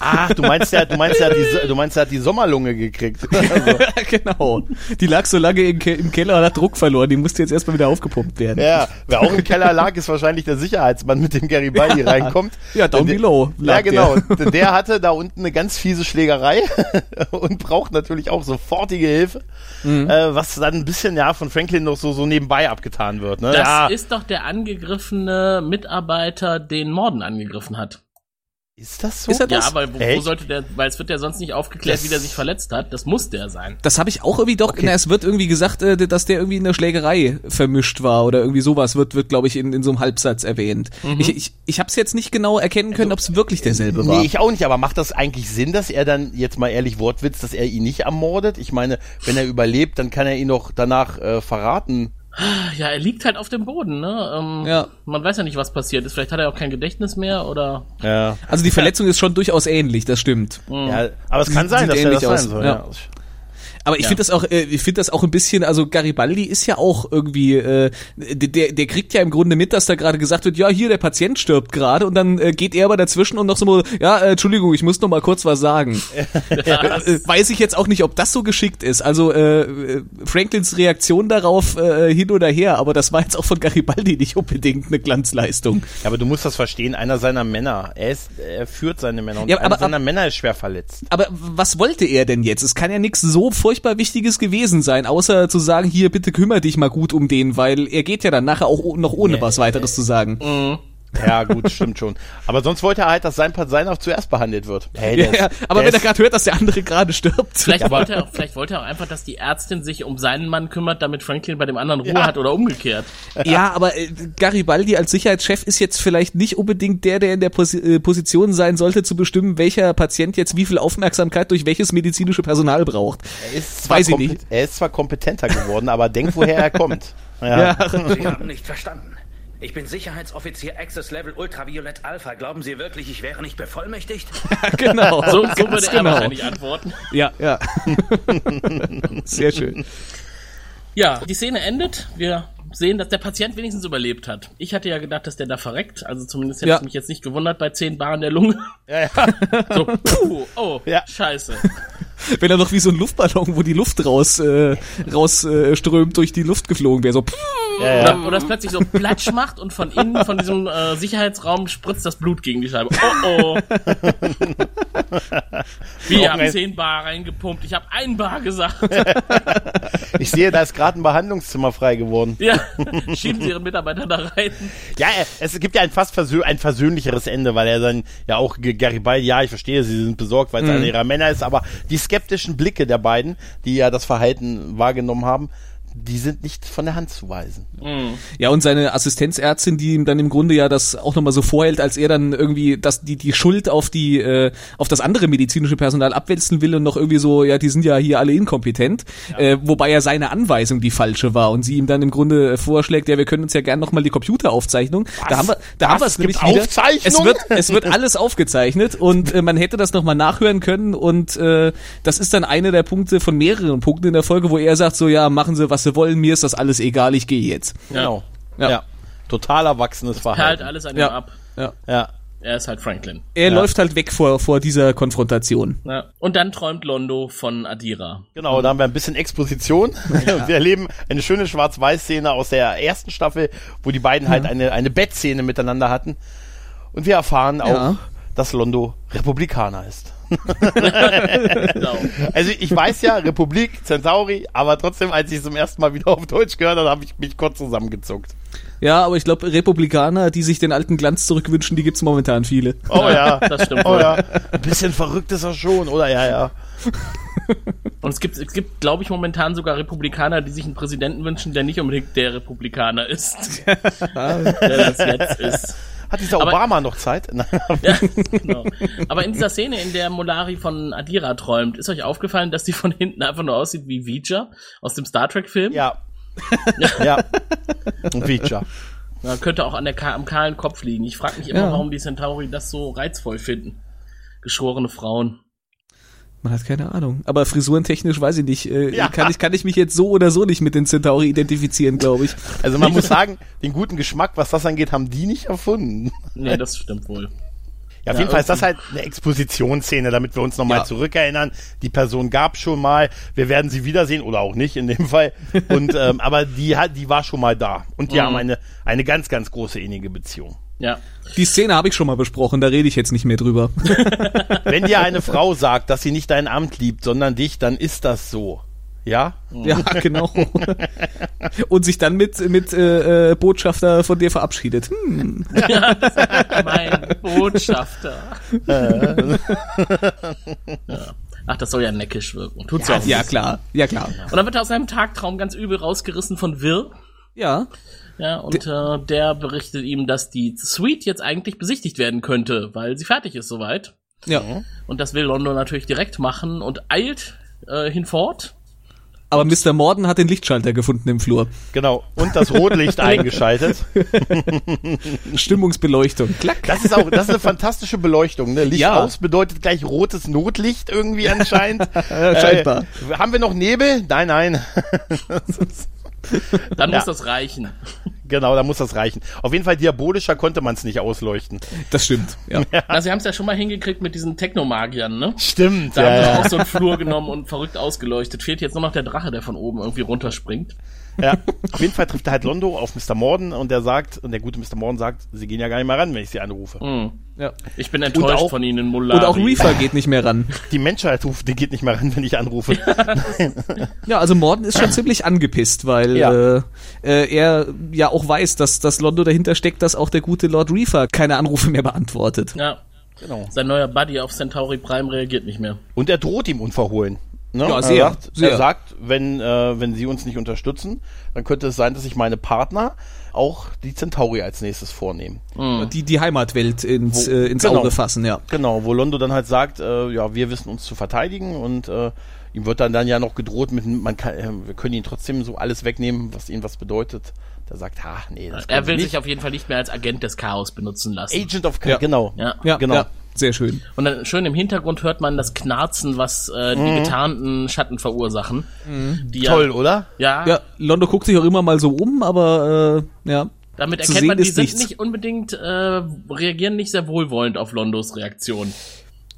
Ach, du meinst ja, du meinst ja, die, du meinst ja, hat die Sommerlunge gekriegt. Also, genau. Die lag so lange im, Ke im Keller und hat Druck verloren. Die musste jetzt erstmal wieder aufgepumpt werden. ja, wer auch im Keller lag, ist wahrscheinlich der Sicherheitsmann, mit dem Gary Bailey reinkommt. Ja, down Der- below Ja, genau. der. Der hatte da unten eine ganz fiese Schlägerei und braucht natürlich auch sofortige Hilfe, Mhm. äh, was dann ein bisschen ja von Franklin noch so so nebenbei abgetan wird. Ne? Das ja, ist doch der angegriffene Mitarbeiter, den Morden angegriffen hat. Ist das so? Ist er das? Ja, aber wo, wo sollte der, weil es wird ja sonst nicht aufgeklärt, Das- wie der sich verletzt hat. Das muss der sein. Das habe ich auch irgendwie doch, na, es wird irgendwie gesagt, äh, dass der irgendwie in der Schlägerei vermischt war oder irgendwie sowas wird, wird glaube ich, in, in so einem Halbsatz erwähnt. Ich, ich, ich habe es jetzt nicht genau erkennen können, ob es wirklich derselbe war. Nee, ich auch nicht, aber macht das eigentlich Sinn, dass er dann, jetzt mal ehrlich Wortwitz, dass er ihn nicht ermordet? Ich meine, wenn er überlebt, dann kann er ihn doch danach äh, verraten. Ja, er liegt halt auf dem Boden, ne? Ähm, Ja. Man weiß ja nicht, was passiert ist. Vielleicht hat er auch kein Gedächtnis mehr oder. Ja. Also die Verletzung ist schon durchaus ähnlich, das stimmt. ja aber es kann Sieht sein, dass er das ähnlich sein soll. ja. Ja. Aber ich Ja. finde das auch, äh, ich finde das auch ein bisschen, also Garibaldi ist ja auch irgendwie, äh, der, der kriegt ja im Grunde mit, dass da gerade gesagt wird, ja, hier, der Patient stirbt gerade und dann äh, geht er aber dazwischen und noch so, ja, äh, Entschuldigung, ich muss noch mal kurz was sagen. äh, weiß ich jetzt auch nicht, ob das so geschickt ist. Also äh, äh, Franklins Reaktion darauf äh, hin oder her, aber das war jetzt auch von Garibaldi nicht unbedingt eine Glanzleistung. Ja, aber du musst das verstehen, einer seiner Männer, er, ist, er führt seine Männer und Ja, einer aber- seiner Männer ist schwer verletzt. Aber was wollte er denn jetzt? Es kann ja nichts so furchtbar Wichtiges gewesen sein, außer zu sagen, hier, bitte kümmere dich mal gut um den, weil er geht ja dann nachher auch noch ohne was weiteres zu sagen. Ja, gut, stimmt schon. Aber sonst wollte er halt, dass sein Patient auch zuerst behandelt wird. Hey, Ja, der ja, ist- aber der wenn er gerade hört, dass der andere gerade stirbt. Vielleicht, wollte er auch, vielleicht wollte er auch einfach, dass die Ärztin sich um seinen Mann kümmert, damit Franklin bei dem anderen Ruhe hat oder umgekehrt. Ja, aber äh, Garibaldi als Sicherheitschef ist jetzt vielleicht nicht unbedingt der, der in der Posi äh, Position sein sollte, zu bestimmen, welcher Patient jetzt wie viel Aufmerksamkeit durch welches medizinische Personal braucht. er ist zwar Weiß ich kompet- nicht. Er ist zwar kompetenter geworden, aber denk, woher er kommt. Ja. Sie haben nicht verstanden. Ich bin Sicherheitsoffizier Access Level Ultraviolett Alpha. Glauben Sie wirklich, ich wäre nicht bevollmächtigt? genau. So, so würde er genau. wahrscheinlich antworten. Ja, ja. Sehr schön. Ja, die Szene endet. Wir sehen, dass der Patient wenigstens überlebt hat. Ich hatte ja gedacht, dass der da verreckt. Also zumindest hätte Ja. es mich jetzt nicht gewundert bei 10 Bar in der Lunge. Ja, ja. So, puh, oh, Ja. scheiße. Wenn er noch wie so ein Luftballon, wo die Luft raus, äh, raus äh, strömt, durch die Luft geflogen wäre. So, Ja, ja. Oder, oder es plötzlich so platsch macht und von innen, von diesem äh, Sicherheitsraum spritzt das Blut gegen die Scheibe. Oh oh. Wir haben ein- 10 Bar reingepumpt. Ich habe ein Bar gesagt. Ich sehe, da ist gerade ein Behandlungszimmer frei geworden. Ja, schieben Sie Ihren Mitarbeiter da rein. Ja, er- es gibt ja ein fast versö ein versöhnlicheres Ende, weil er dann ja auch Garibaldi, ja, ich verstehe, sie sind besorgt, weil es einer ihrer Männer ist, aber die skeptischen Blicke der beiden, die ja das Verhalten wahrgenommen haben, die sind nicht von der Hand zu weisen. Ja, und seine Assistenzärztin, die ihm dann im Grunde ja das auch nochmal so vorhält, als er dann irgendwie das, die, die Schuld auf die, äh, auf das andere medizinische Personal abwälzen will und noch irgendwie so, ja, die sind ja hier alle inkompetent, äh, wobei ja seine Anweisung die falsche war und sie ihm dann im Grunde vorschlägt, ja, wir können uns ja gerne nochmal die Computeraufzeichnung. Da haben wir, da haben wir es nämlich wieder. Aufzeichnung? Es wird, es wird alles aufgezeichnet und äh, man hätte das nochmal nachhören können und äh, das ist dann einer der Punkte von mehreren Punkten in der Folge, wo er sagt so, ja, machen Sie, was Sie wollen, mir ist das alles egal, ich gehe jetzt. Genau. Ja. Ja. Total erwachsenes Verhalten. alles an ihm Ja. ab. Ja. Ja. Er ist halt Franklin. Er Ja. läuft halt weg vor, vor dieser Konfrontation. Ja. Und dann träumt Londo von Adira. Genau, da haben wir ein bisschen Exposition. Wir erleben eine schöne Schwarz-Weiß-Szene aus der ersten Staffel, wo die beiden halt eine, eine Bettszene miteinander hatten. Und wir erfahren auch, Ja. dass Londo Republikaner ist. Genau. Also ich weiß ja, Republik, Centauri, aber trotzdem, als ich es zum ersten Mal wieder auf Deutsch gehört habe, habe ich mich kurz zusammengezuckt. Ja, aber ich glaube, Republikaner, die sich den alten Glanz zurückwünschen, die gibt's momentan viele. Oh ja, Das stimmt oh ja. Ein bisschen verrückt ist er schon, oder? Ja, ja. Und es gibt, es gibt, glaube ich, momentan sogar Republikaner, die sich einen Präsidenten wünschen, der nicht unbedingt der Republikaner ist. der das jetzt ist. Hat dieser Aber- Obama noch Zeit? Nein. Ja, genau. Aber in dieser Szene, in der Molari von Adira träumt, ist euch aufgefallen, dass die von hinten einfach nur aussieht wie Vija aus dem Star Trek-Film? ja. ja. Feature. Ja, könnte auch an der, am kahlen Kopf liegen. Ich frage mich immer, Ja. warum die Centauri das so reizvoll finden. Geschworene Frauen. Man hat keine Ahnung. Aber frisurentechnisch weiß ich nicht. Äh, Ja. kann, ich, kann ich mich jetzt so oder so nicht mit den Centauri identifizieren, glaube ich. Also man muss sagen, den guten Geschmack, was das angeht, haben die nicht erfunden. Nee, das stimmt wohl. Ja, auf Ja, jeden Fall ist das halt eine Expositionsszene, damit wir uns nochmal Ja. zurückerinnern. Die Person gab schon mal, wir werden sie wiedersehen oder auch nicht in dem Fall. Und ähm, aber die hat, die war schon mal da und die Mhm. haben eine eine ganz ganz große innige Beziehung. Ja. Die Szene habe ich schon mal besprochen, da rede ich jetzt nicht mehr drüber. Wenn dir eine Frau sagt, dass sie nicht dein Amt liebt, sondern dich, dann ist das so. Ja? ja, genau. Und sich dann mit, mit äh, äh, Botschafter von dir verabschiedet. Hm. Mein Botschafter. ja. Ach, das soll ja neckisch wirken. Tut's ja, auch. Ja, klar. Ja, klar. Und dann wird er aus seinem Tagtraum ganz übel rausgerissen von Wirr. Ja. Ja, und äh, der berichtet ihm, dass die Suite jetzt eigentlich besichtigt werden könnte, weil sie fertig ist soweit. Ja. Und das will London natürlich direkt machen und eilt äh, hinfort. Aber Mr. Morden hat den Lichtschalter gefunden im Flur. Genau. Und das Rotlicht eingeschaltet. Stimmungsbeleuchtung. Klack. Das ist auch, das ist eine fantastische Beleuchtung. Ne? Licht Ja. aus bedeutet gleich rotes Notlicht irgendwie anscheinend. scheinbar. Äh, haben wir noch Nebel? Nein, nein. Dann Ja. muss das reichen. genau, da muss das reichen. Auf jeden Fall diabolischer konnte man es nicht ausleuchten. Das stimmt. Ja. Also sie haben es ja schon mal hingekriegt mit diesen Technomagiern, ne? Stimmt. Da haben Ja, sie ja. auch so einen Flur genommen und verrückt ausgeleuchtet. Fehlt jetzt nur noch der Drache, der von oben irgendwie runterspringt. Ja. Auf jeden Fall trifft er halt Londo auf Mr. Morden und der sagt, und der gute Mr. Morden sagt, sie gehen ja gar nicht mehr ran, wenn ich sie anrufe. Hm. ja. Ich bin enttäuscht auch- von ihnen, Mullari. Und auch Reefer geht nicht mehr ran. Die Menschheit ruft, die geht nicht mehr ran, wenn ich anrufe. Ja, also Morden ist schon ziemlich angepisst, weil Ja. äh, äh, er ja auch weiß, dass das Londo dahinter steckt, dass auch der gute Lord Reefer keine Anrufe mehr beantwortet. Ja. Genau. Sein neuer Buddy auf Centauri Prime reagiert nicht mehr. Und er droht ihm unverhohlen. Ne? Ja, er, sehr, sagt, sehr. er sagt, wenn, äh, wenn sie uns nicht unterstützen, dann könnte es sein, dass sich meine Partner auch die Centauri als nächstes vornehmen. Die, die Heimatwelt ins, Wo- äh, ins genau. Auge fassen, ja. Genau, wo Londo dann halt sagt, äh, ja, wir wissen uns zu verteidigen und äh, ihm wird dann, dann ja noch gedroht mit, man kann, äh, wir können ihn trotzdem so alles wegnehmen, was ihnen was bedeutet. Der sagt, ha, nee, das Er will sich auf jeden Fall nicht mehr als Agent des Chaos benutzen lassen. Agent of Ja. genau. Ja. Ja, Genau. ja, sehr schön. Und dann schön im Hintergrund hört man das Knarzen, was äh, die getarnten Schatten verursachen. Die ja- Toll, oder? Ja, Ja, Londo guckt sich auch immer mal so um, aber äh, ja. damit Zu erkennt sehen man, die sind nichts. nicht unbedingt, äh, reagieren nicht sehr wohlwollend auf Londos Reaktion.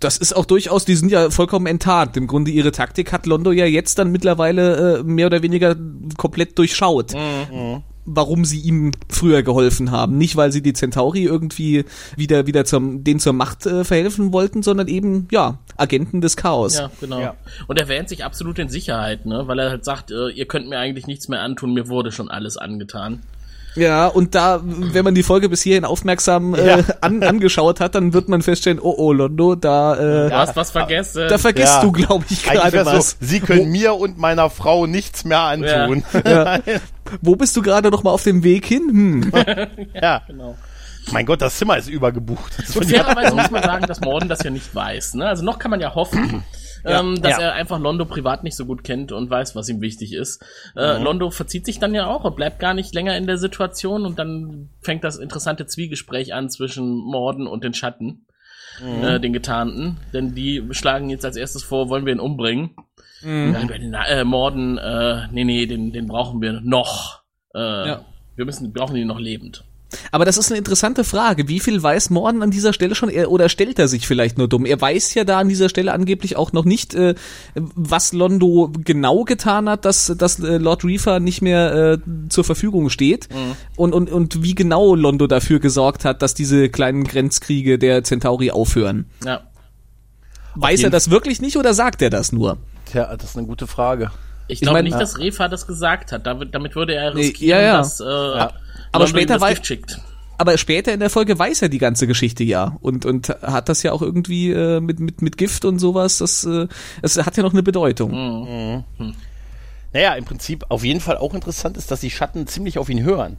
Das ist auch durchaus, die sind ja vollkommen enttarnt. Im Grunde ihre Taktik hat Londo ja jetzt dann mittlerweile äh, mehr oder weniger komplett durchschaut. Warum sie ihm früher geholfen haben. Nicht, weil sie die Centauri irgendwie wieder, wieder zum, denen zur Macht äh, verhelfen wollten, sondern eben, ja, Agenten des Chaos. Ja, genau. Ja. Und er wähnt sich absolut in Sicherheit, ne? Weil er halt sagt, äh, ihr könnt mir eigentlich nichts mehr antun, mir wurde schon alles angetan. Ja, und da, wenn man die Folge bis hierhin aufmerksam äh, Ja. an, angeschaut hat, dann wird man feststellen, oh oh, Londo, da, äh, Du hast was vergessen. da vergisst Ja. du, glaube ich, gerade was. so, sie können mir und meiner Frau nichts mehr antun. Ja. Wo bist du gerade noch mal auf dem Weg hin? Hm. Ja. genau. Mein Gott, das Zimmer ist übergebucht. Ich- fairerweise muss man sagen, dass Morden das ja nicht weiß. Ne? Also noch kann man ja hoffen, ähm, dass Ja. er einfach Londo privat nicht so gut kennt und weiß, was ihm wichtig ist. Äh, Mhm. Londo verzieht sich dann ja auch und bleibt gar nicht länger in der Situation und dann fängt das interessante Zwiegespräch an zwischen Morden und den Schatten, Mhm. äh, den Getarnten. Denn die schlagen jetzt als erstes vor, wollen wir ihn umbringen. Mhm. Na, äh, Morden, äh, nee, nee, den, den brauchen wir noch. Äh, Ja. Wir müssen, brauchen ihn noch lebend. Aber das ist eine interessante Frage. Wie viel weiß Morden an dieser Stelle schon? Er, oder stellt er sich vielleicht nur dumm? Er weiß ja da an dieser Stelle angeblich auch noch nicht, äh, was Londo genau getan hat, dass, dass äh, Lord Reefer nicht mehr äh, zur Verfügung steht. Und, und, und wie genau Londo dafür gesorgt hat, dass diese kleinen Grenzkriege der Centauri aufhören. Ja. Weiß er das wirklich nicht oder sagt er das nur? Tja, das ist eine gute Frage. Ich glaube mein- nicht, dass Refa das gesagt hat. Damit, damit würde er Nee, riskieren, ja, ja. dass äh, Aber Londo später Gift schickt. Aber später in der Folge weiß er die ganze Geschichte ja und und hat das ja auch irgendwie äh, mit mit mit Gift und sowas. Das äh, es hat ja noch eine Bedeutung. Naja, im Prinzip auf jeden Fall auch interessant ist, dass die Schatten ziemlich auf ihn hören.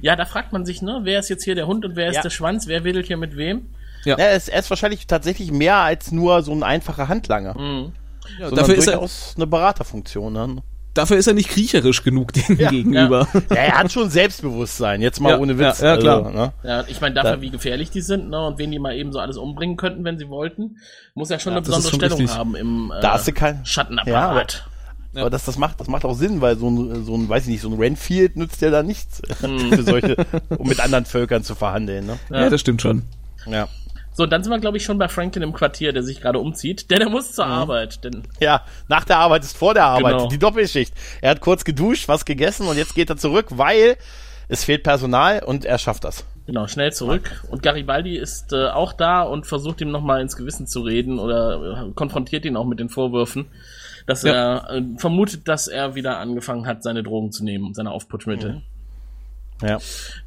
Ja, da fragt man sich, ne, wer ist jetzt hier der Hund und wer ist Ja. der Schwanz? Wer wedelt hier mit wem? Ja. Ja, er, ist, er ist wahrscheinlich tatsächlich mehr als nur so ein einfacher Handlanger. Ja, dafür ist er durchaus eine Beraterfunktion. Ne? dafür ist er nicht kriecherisch genug denen Ja, gegenüber. Ja, er hat schon Selbstbewusstsein, jetzt mal Ja, ohne Witz. ja, ja, klar. Also, ne? Ja, ich meine, dafür, Da- wie gefährlich die sind, ne, und wen die mal eben so alles umbringen könnten, wenn sie wollten, muss er schon eine besondere schon Stellung richtig. haben im äh, Da hast du kein- Schattenapparat. Aber das, das, macht, das macht auch Sinn, weil so ein, so ein, weiß ich nicht, so ein Renfield nützt ja da nichts Hm. für solche, um mit anderen Völkern zu verhandeln. Ne? Ja, das stimmt schon. Ja. So, dann sind wir, glaube ich, schon bei Franklin im Quartier, der sich gerade umzieht. Denn er muss Mhm. zur Arbeit. Denn ja, nach der Arbeit ist vor der Arbeit, Genau. die Doppelschicht. Er hat kurz geduscht, was gegessen und jetzt geht er zurück, weil es fehlt Personal und er schafft das. Genau, schnell zurück. Und Garibaldi ist äh, auch da und versucht ihm nochmal ins Gewissen zu reden oder äh, konfrontiert ihn auch mit den Vorwürfen, dass Ja. er äh, vermutet, dass er wieder angefangen hat, seine Drogen zu nehmen, seine Aufputschmittel. Ja.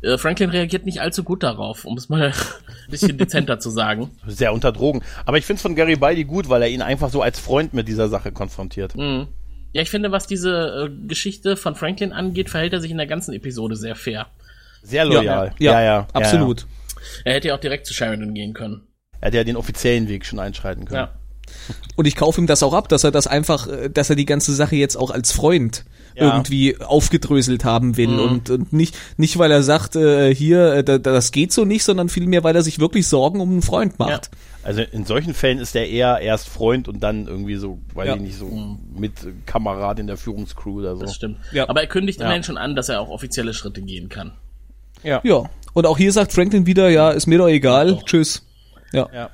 Äh, Franklin reagiert nicht allzu gut darauf, um es mal ein bisschen dezenter zu sagen. Sehr unter Drogen. Aber ich finde es von Garibaldi gut, weil er ihn einfach so als Freund mit dieser Sache konfrontiert. Mhm. Ja, ich finde, was diese äh, Geschichte von Franklin angeht, verhält er sich in der ganzen Episode sehr fair. Sehr loyal. ja, absolut. Ja, Er hätte ja auch direkt zu Sheridan gehen können. Er hätte ja den offiziellen Weg schon einschreiten können. Ja. Und ich kaufe ihm das auch ab, dass er das einfach, äh, dass er die ganze Sache jetzt auch als Freund Ja. irgendwie aufgedröselt haben Mhm. will und, und nicht nicht weil er sagt äh, hier äh, da, das geht so nicht, sondern vielmehr weil er sich wirklich Sorgen um einen Freund macht. Also in solchen Fällen ist er eher erst Freund und dann irgendwie so, weiß Ja. ich nicht, so mit Kamerad in der Führungscrew oder so. Das stimmt. Ja. Aber er kündigt Ja. immerhin schon an, dass er auch offizielle Schritte gehen kann. Ja. Und auch hier sagt Franklin wieder, ja, ist mir doch egal. Doch. Tschüss. Ja. Ja.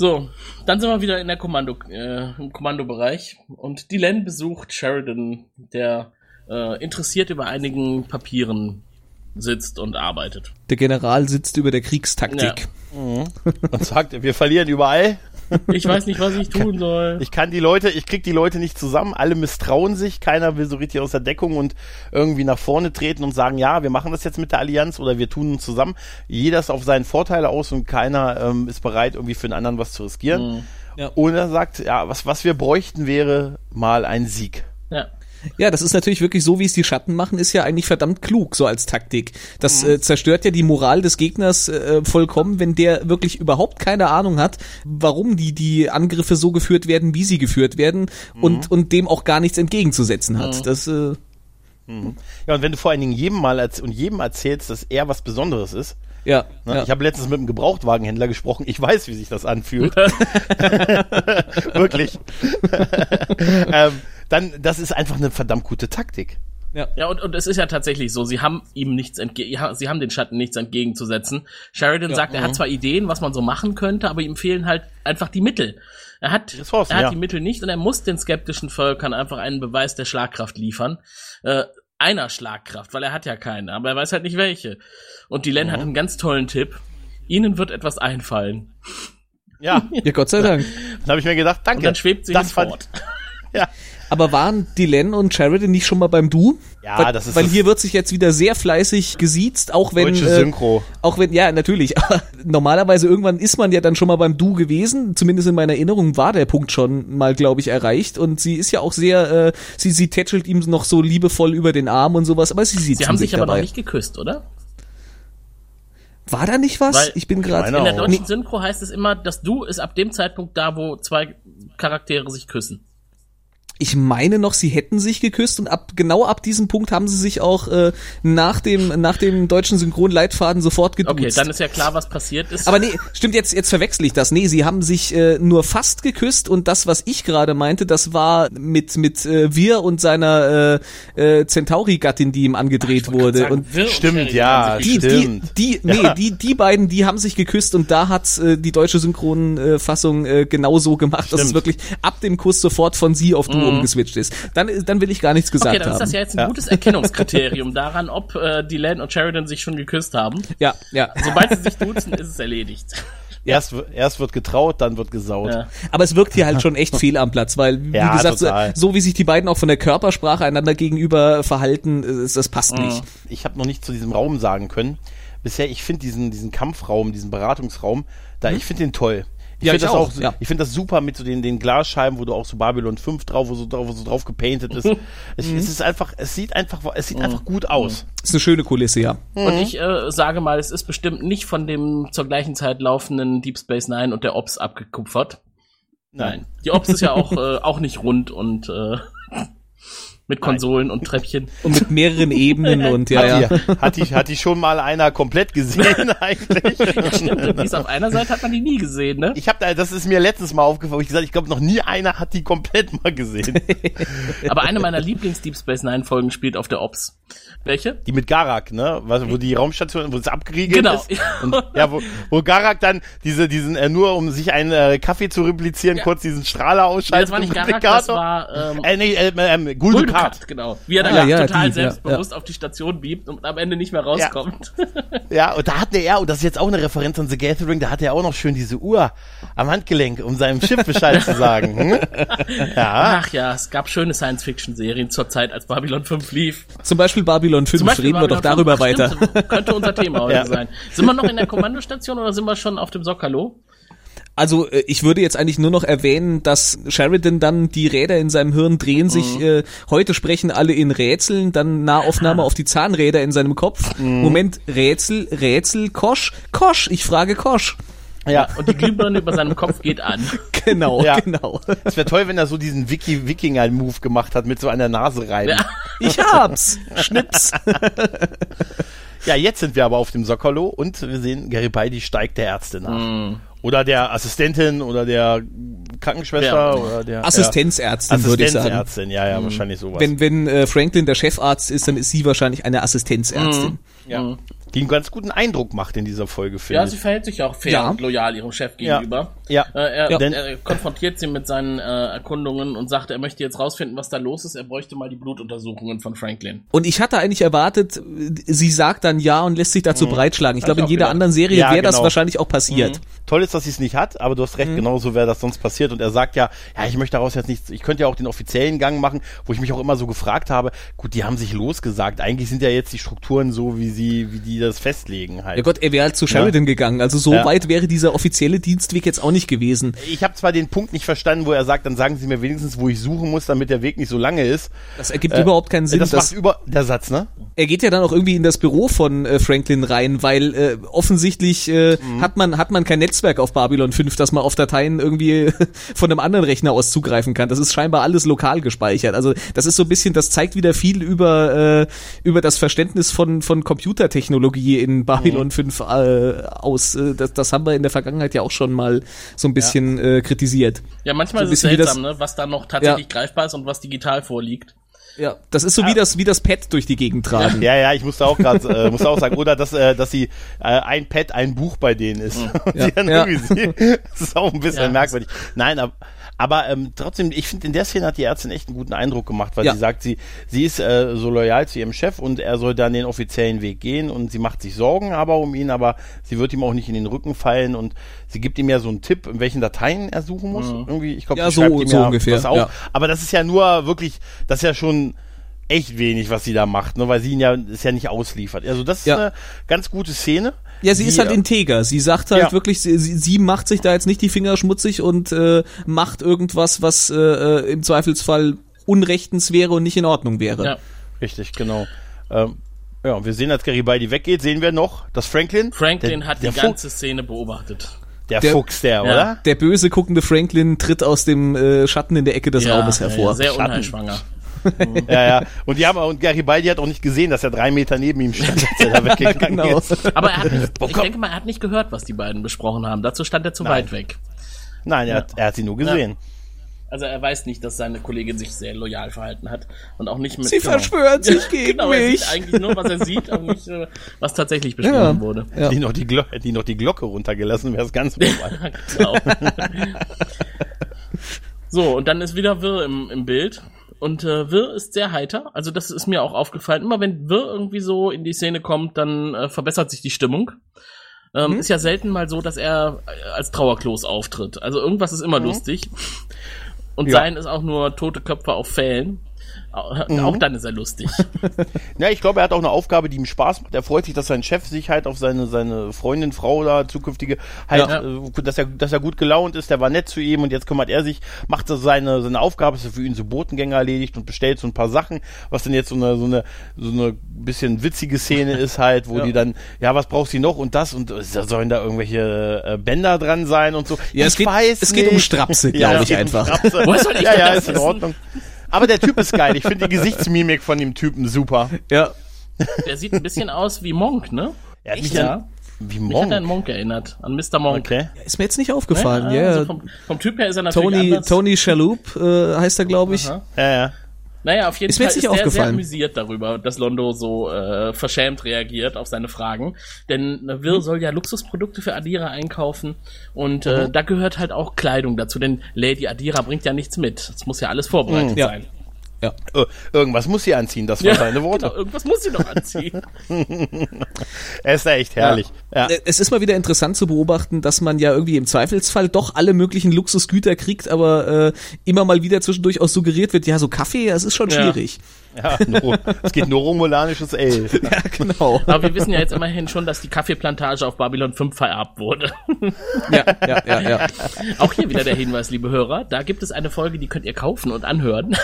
So, dann sind wir wieder in der Kommando, äh, im Kommandobereich und Dylan besucht Sheridan, der äh, interessiert über einigen Papieren sitzt und arbeitet. Der General sitzt über der Kriegstaktik. Und sagt, wir verlieren überall. Ich weiß nicht, was ich tun soll. Ich kann die Leute, ich krieg die Leute nicht zusammen, alle misstrauen sich, keiner will so richtig aus der Deckung und irgendwie nach vorne treten und sagen, ja, wir machen das jetzt mit der Allianz oder wir tun uns zusammen. Jeder ist auf seinen Vorteile aus und keiner ähm, ist bereit, irgendwie für den anderen was zu riskieren. Ja. Und er sagt, ja, was, was wir bräuchten, wäre mal ein Sieg. Ja. Ja, das ist natürlich wirklich so, wie es die Schatten machen, ist ja eigentlich verdammt klug, so als Taktik. Das äh, zerstört ja die Moral des Gegners äh, vollkommen, wenn der wirklich überhaupt keine Ahnung hat, warum die, die Angriffe so geführt werden, wie sie geführt werden und, und dem auch gar nichts entgegenzusetzen hat. Das, äh, Ja, und wenn du vor allen Dingen jedem mal und jedem erzählst, dass er was Besonderes ist, ja, Ne? ja. Ich habe letztens mit einem Gebrauchtwagenhändler gesprochen. Ich weiß, wie sich das anfühlt. Wirklich. ähm, dann, das ist einfach eine verdammt gute Taktik. Ja, und, und es ist ja tatsächlich so, sie haben ihm nichts entge ja, sie haben den Schatten nichts entgegenzusetzen. Sheridan sagt, er hat zwar Ideen, was man so machen könnte, aber ihm fehlen halt einfach die Mittel. Er hat, Ressourcen, er hat ja. die Mittel nicht und er muss den skeptischen Völkern einfach einen Beweis der Schlagkraft liefern. Äh, einer Schlagkraft, weil er hat ja keine, aber er weiß halt nicht welche. Und Dylan hat einen ganz tollen Tipp. Ihnen wird etwas einfallen. Ja, ja, Gott sei Dank. dann habe ich mir gedacht, danke. Und dann schwebt sie das fand- hinfort. Ja, Aber waren Dylan und Sheridan nicht schon mal beim Du? Ja, weil, das ist Weil das- hier wird sich jetzt wieder sehr fleißig gesiezt, auch wenn. Deutsche äh, Synchro. Auch wenn, ja, natürlich. Aber normalerweise irgendwann ist man ja dann schon mal beim Du gewesen. Zumindest in meiner Erinnerung war der Punkt schon mal, glaube ich, erreicht. Und sie ist ja auch sehr, äh, sie, sie tätschelt ihm noch so liebevoll über den Arm und sowas. Aber sie sieht Sie haben sich aber noch nicht geküsst, oder? War da nicht was? Weil- ich bin gerade. In der deutschen Synchro heißt es immer, das Du ist ab dem Zeitpunkt da, wo zwei Charaktere sich küssen. Ich meine noch, sie hätten sich geküsst und ab genau ab diesem Punkt haben sie sich auch äh, nach dem nach dem deutschen Synchronleitfaden sofort geduzt. Okay, dann ist ja klar, was passiert ist. Aber nee, stimmt, jetzt, jetzt verwechsel ich das. Nee, sie haben sich äh, nur fast geküsst und das, was ich gerade meinte, das war mit, mit äh, Wir und seiner äh, äh, Centauri-Gattin, die ihm angedreht wurde. Sagen, und Stimmt, ja, die, stimmt. die, die, nee, die, die beiden, die haben sich geküsst und da hat äh, die deutsche Synchronfassung äh, genauso gemacht, dass es Stimmt. wirklich ab dem Kuss sofort von sie auf du umgeswitcht ist. Dann, dann will ich gar nichts gesagt Okay, dann ist das haben. ja jetzt ein gutes Erkennungskriterium daran, ob äh, Dylan und Sheridan sich schon geküsst haben. Ja, ja. Sobald sie sich duzen, ist es erledigt. Erst, erst wird getraut, dann wird gesaut. Ja. Aber es wirkt hier halt schon echt fehl am Platz, weil, wie Ja, gesagt, so, so wie sich die beiden auch von der Körpersprache einander gegenüber verhalten, äh, das passt nicht. Ich habe noch nicht zu diesem Raum sagen können. Bisher, ich finde diesen, diesen Kampfraum, diesen Beratungsraum, da, ich finde den toll. Ich Ja, finde das auch, ja. ich finde das super mit so den, den Glasscheiben, wo du auch so Babylon 5 drauf, wo so drauf, wo so drauf gepainted ist. es, es ist einfach, es sieht einfach, es sieht einfach gut aus. Ist eine schöne Kulisse, ja. Und ich äh, sage mal, es ist bestimmt nicht von dem zur gleichen Zeit laufenden Deep Space Nine und der Ops abgekupfert. Nein. Die Ops ist ja auch, äh, auch nicht rund und äh, mit Konsolen und Treppchen. Und mit mehreren Ebenen und ja, ja. Hat, die, hat, die, hat die schon mal einer komplett gesehen eigentlich? Stimmt, die ist auf einer Seite hat man die nie gesehen, ne? Ich habe da, das ist mir letztens mal aufgefallen, wo ich gesagt, ich glaube noch nie einer hat die komplett mal gesehen. Aber eine meiner Lieblings-Deep Space Nine Folgen spielt auf der Ops. Welche? Die mit Garak, ne? Was, wo die Raumstation, wo es abgeriegelt Genau. ist. Und, ja, wo, wo Garak dann diese, diesen, äh, nur um sich einen äh, Kaffee zu replizieren, Ja. kurz diesen Strahler Nee, ausschaltet. das war nicht Garak, das war ähm, Äh, nee, äh, ähm, Guldukat. Guldukat, genau. Wie er dann Ah, ja, total die, ja, selbstbewusst auf die Station biebt und am Ende nicht mehr rauskommt. Ja, und da hatte er, und das ist jetzt auch eine Referenz an The Gathering, da hat er auch noch schön diese Uhr am Handgelenk, um seinem Schiff Bescheid zu sagen. Hm? Ja. Ach ja, es gab schöne Science-Fiction-Serien zur Zeit, als Babylon 5 lief. Zum Beispiel Babylon 5, Zum Beispiel reden wir doch Babylon darüber 5. weiter. Stimmt, könnte unser Thema heute Ja. sein. Sind wir noch in der Kommandostation oder sind wir schon auf dem Sokalo? Also äh, ich würde jetzt eigentlich nur noch erwähnen, dass Sheridan dann die Räder in seinem Hirn drehen sich, äh, heute sprechen alle in Rätseln, dann Nahaufnahme auf die Zahnräder in seinem Kopf. Moment, Rätsel, Rätsel, Kosch, Kosch, ich frage Kosch. Ja. Und die Glühbirne über seinem Kopf geht an. Genau, Ja. genau. Es wäre toll, wenn er so diesen Wiki Wikinger-Move gemacht hat mit so der Nase reiben. Ja. Ich hab's. Schnips. Ja, jetzt sind wir aber auf dem Sockerlo und wir sehen, Garibaldi steigt der Ärzte nach. Mhm. Oder der Assistentin oder der Krankenschwester Ja. oder der Assistenzärztin, ja. würde ich sagen. Assistenzärztin, ja, ja, wahrscheinlich sowas. Wenn, wenn äh, Franklin der Chefarzt ist, dann ist sie wahrscheinlich eine Assistenzärztin. Ja. Die einen ganz guten Eindruck macht in dieser Folge, finde Ja, sie verhält sich auch fair Ja. und loyal ihrem Chef Ja. gegenüber. Ja. Äh, er, Ja. Denn- er konfrontiert sie mit seinen äh, Erkundungen und sagt, er möchte jetzt rausfinden, was da los ist. Er bräuchte mal die Blutuntersuchungen von Franklin. Und ich hatte eigentlich erwartet, sie sagt dann ja und lässt sich dazu breitschlagen. Ich glaube, in jeder gedacht. anderen Serie Ja, wäre das genau. wahrscheinlich auch passiert. Toll ist, dass sie es nicht hat, aber du hast Mhm. recht, genauso wäre das sonst passiert. Und er sagt ja, ja, ich möchte daraus jetzt nichts, ich könnte ja auch den offiziellen Gang machen, wo ich mich auch immer so gefragt habe, gut, die haben sich losgesagt. Eigentlich sind ja jetzt die Strukturen so, wie sie, wie die das festlegen halt. Ja Gott, er wäre halt zu Sheridan gegangen. Also so Ja. weit wäre dieser offizielle Dienstweg jetzt auch nicht gewesen. Ich habe zwar den Punkt nicht verstanden, wo er sagt, dann sagen Sie mir wenigstens, wo ich suchen muss, damit der Weg nicht so lange ist. Das ergibt überhaupt keinen Sinn. das macht über der Satz, ne? er geht ja dann auch irgendwie in das Büro von äh, Franklin rein, weil äh, offensichtlich äh, Mhm. hat man hat man kein Netzwerk auf Babylon 5, dass man auf Dateien irgendwie von einem anderen Rechner aus zugreifen kann. Das ist scheinbar alles lokal gespeichert. Also das ist so ein bisschen, das zeigt wieder viel über äh, über das Verständnis von von Computertechnologie in Babylon Mhm. 5 äh, aus. Äh, das, das haben wir in der Vergangenheit ja auch schon mal so ein bisschen äh, kritisiert. Ja, manchmal So ein ist es bisschen wie seltsam, ne, was da noch tatsächlich greifbar ist und was digital vorliegt. Ja, das ist so wie das wie das Pad durch die Gegend tragen. Ja, ja, ich musste auch gerade, äh, musste auch sagen, oder dass, äh, dass sie äh, ein Pad, ein Buch bei denen ist. Und Ja. Ja. das ist auch ein bisschen Ja. merkwürdig. Nein, aber, aber ähm, trotzdem, ich finde, in der Szene hat die Ärztin echt einen guten Eindruck gemacht, weil Ja. sie sagt, sie, sie ist äh, so loyal zu ihrem Chef und er soll dann den offiziellen Weg gehen und sie macht sich Sorgen aber um ihn, aber sie wird ihm auch nicht in den Rücken fallen und sie gibt ihm ja so einen Tipp, in welchen Dateien er suchen muss. Irgendwie, ich glaube, Ja, sie so- schreibt ihm so ja ungefähr, was auf. ja. Aber das ist ja nur wirklich, das ist ja schon echt wenig, was sie da macht, ne, weil sie ihn ja, ist ja nicht ausliefert. Also das ist Ja. eine ganz gute Szene. Ja, sie die, ist halt integer. Sie sagt halt Ja. wirklich, sie, sie macht sich da jetzt nicht die Finger schmutzig und äh, macht irgendwas, was äh, äh, im Zweifelsfall unrechtens wäre und nicht in Ordnung wäre. Ja. Richtig, genau. Ähm, ja, wir sehen, als Garibaldi weggeht, sehen wir noch, dass Franklin, Franklin der, hat der die Fu- ganze Szene beobachtet. der, der- Fuchs, der, oder? Der böse guckende Franklin tritt aus dem äh, Schatten in der Ecke des Raumes ja, hervor. Ja, sehr Schatten. Ja, ja. Und die haben, und Garibaldi hat auch nicht gesehen, dass er drei Meter neben ihm stand, als er da weggegangen genau. ist. Aber er hat nicht, ich denke mal, er hat nicht gehört, was die beiden besprochen haben. Dazu stand er zu weit weg. Nein, er, hat, er hat sie nur gesehen. Also er weiß nicht, dass seine Kollegin sich sehr loyal verhalten hat und auch nicht mit. Sie verschwört sich gegen genau, er mich. sieht eigentlich nur, was er sieht, und nicht, äh, was tatsächlich besprochen Ja. wurde. Ja. Die, noch die, Glo die noch die Glocke runtergelassen, wäre es ganz vorbei. Genau. so, und dann ist wieder Wirr im, im Bild. Und äh, Wirr ist sehr heiter. Also das ist mir auch aufgefallen. Immer wenn Wirr irgendwie so in die Szene kommt, dann äh, verbessert sich die Stimmung. Ähm, Ist ja selten mal so, dass er äh, als Trauerklos auftritt. Also irgendwas ist immer lustig. Und Ja. sein ist auch nur tote Köpfe auf Fällen. Auch, auch dann ist er lustig. Ja, ich glaube, er hat auch eine Aufgabe, die ihm Spaß macht. Er freut sich, dass sein Chef sich halt auf seine, seine Freundin, Frau da, zukünftige, halt, Ja. äh, dass er, dass er gut gelaunt ist, der war nett zu ihm und jetzt kümmert er sich, macht so seine, seine Aufgabe, ist für ihn so Botengänger erledigt und bestellt so ein paar Sachen, was dann jetzt so eine, so eine, so eine bisschen witzige Szene ist halt, wo Ja. die dann, ja, was brauchst du noch und das und äh, sollen da irgendwelche äh, Bänder dran sein und so. Ja, es ich geht- weiß es geht um. Strapse, Ja, glaub es ich um einfach. Strapse. Woher soll ich ja, ja, ist in wissen? Ordnung. Aber der Typ ist geil. Ich finde die Gesichtsmimik von dem Typen super. Ja. Der sieht ein bisschen aus wie Monk, ne? Er hat Echt, ja? wie Mich hat er an Monk. Monk erinnert. An Mr. Monk. Okay. Ist mir jetzt nicht aufgefallen. Ja, Ja, also vom, vom Typ her ist er natürlich Tony, anders. Tony Shalhoub äh, heißt er, glaube ich. Aha. Ja, ja. Naja, auf jeden Ist Fall ist er sehr amüsiert darüber, dass Londo so äh, verschämt reagiert auf seine Fragen. Denn äh, Mhm. Will soll ja Luxusprodukte für Adira einkaufen und äh, da gehört halt auch Kleidung dazu, denn Lady Adira bringt ja nichts mit. Es muss ja alles vorbereitet Mhm. Sein. Ja. Äh, Irgendwas muss sie anziehen, das waren seine Worte. Genau, irgendwas muss sie doch anziehen. Er ist echt herrlich. Ja. Äh, Es ist mal wieder interessant zu beobachten, dass man ja irgendwie im Zweifelsfall doch alle möglichen Luxusgüter kriegt, aber äh, immer mal wieder zwischendurch auch suggeriert wird, ja, so Kaffee, das ist schon Ja. schwierig. ja nur, es geht nur romulanisches Ale. Ja, genau. Aber wir wissen ja jetzt immerhin schon, dass die Kaffeeplantage auf Babylon 5 vererbt wurde. Ja, ja, ja, ja. Auch hier wieder der Hinweis, liebe Hörer, da gibt es eine Folge, die könnt ihr kaufen und anhören.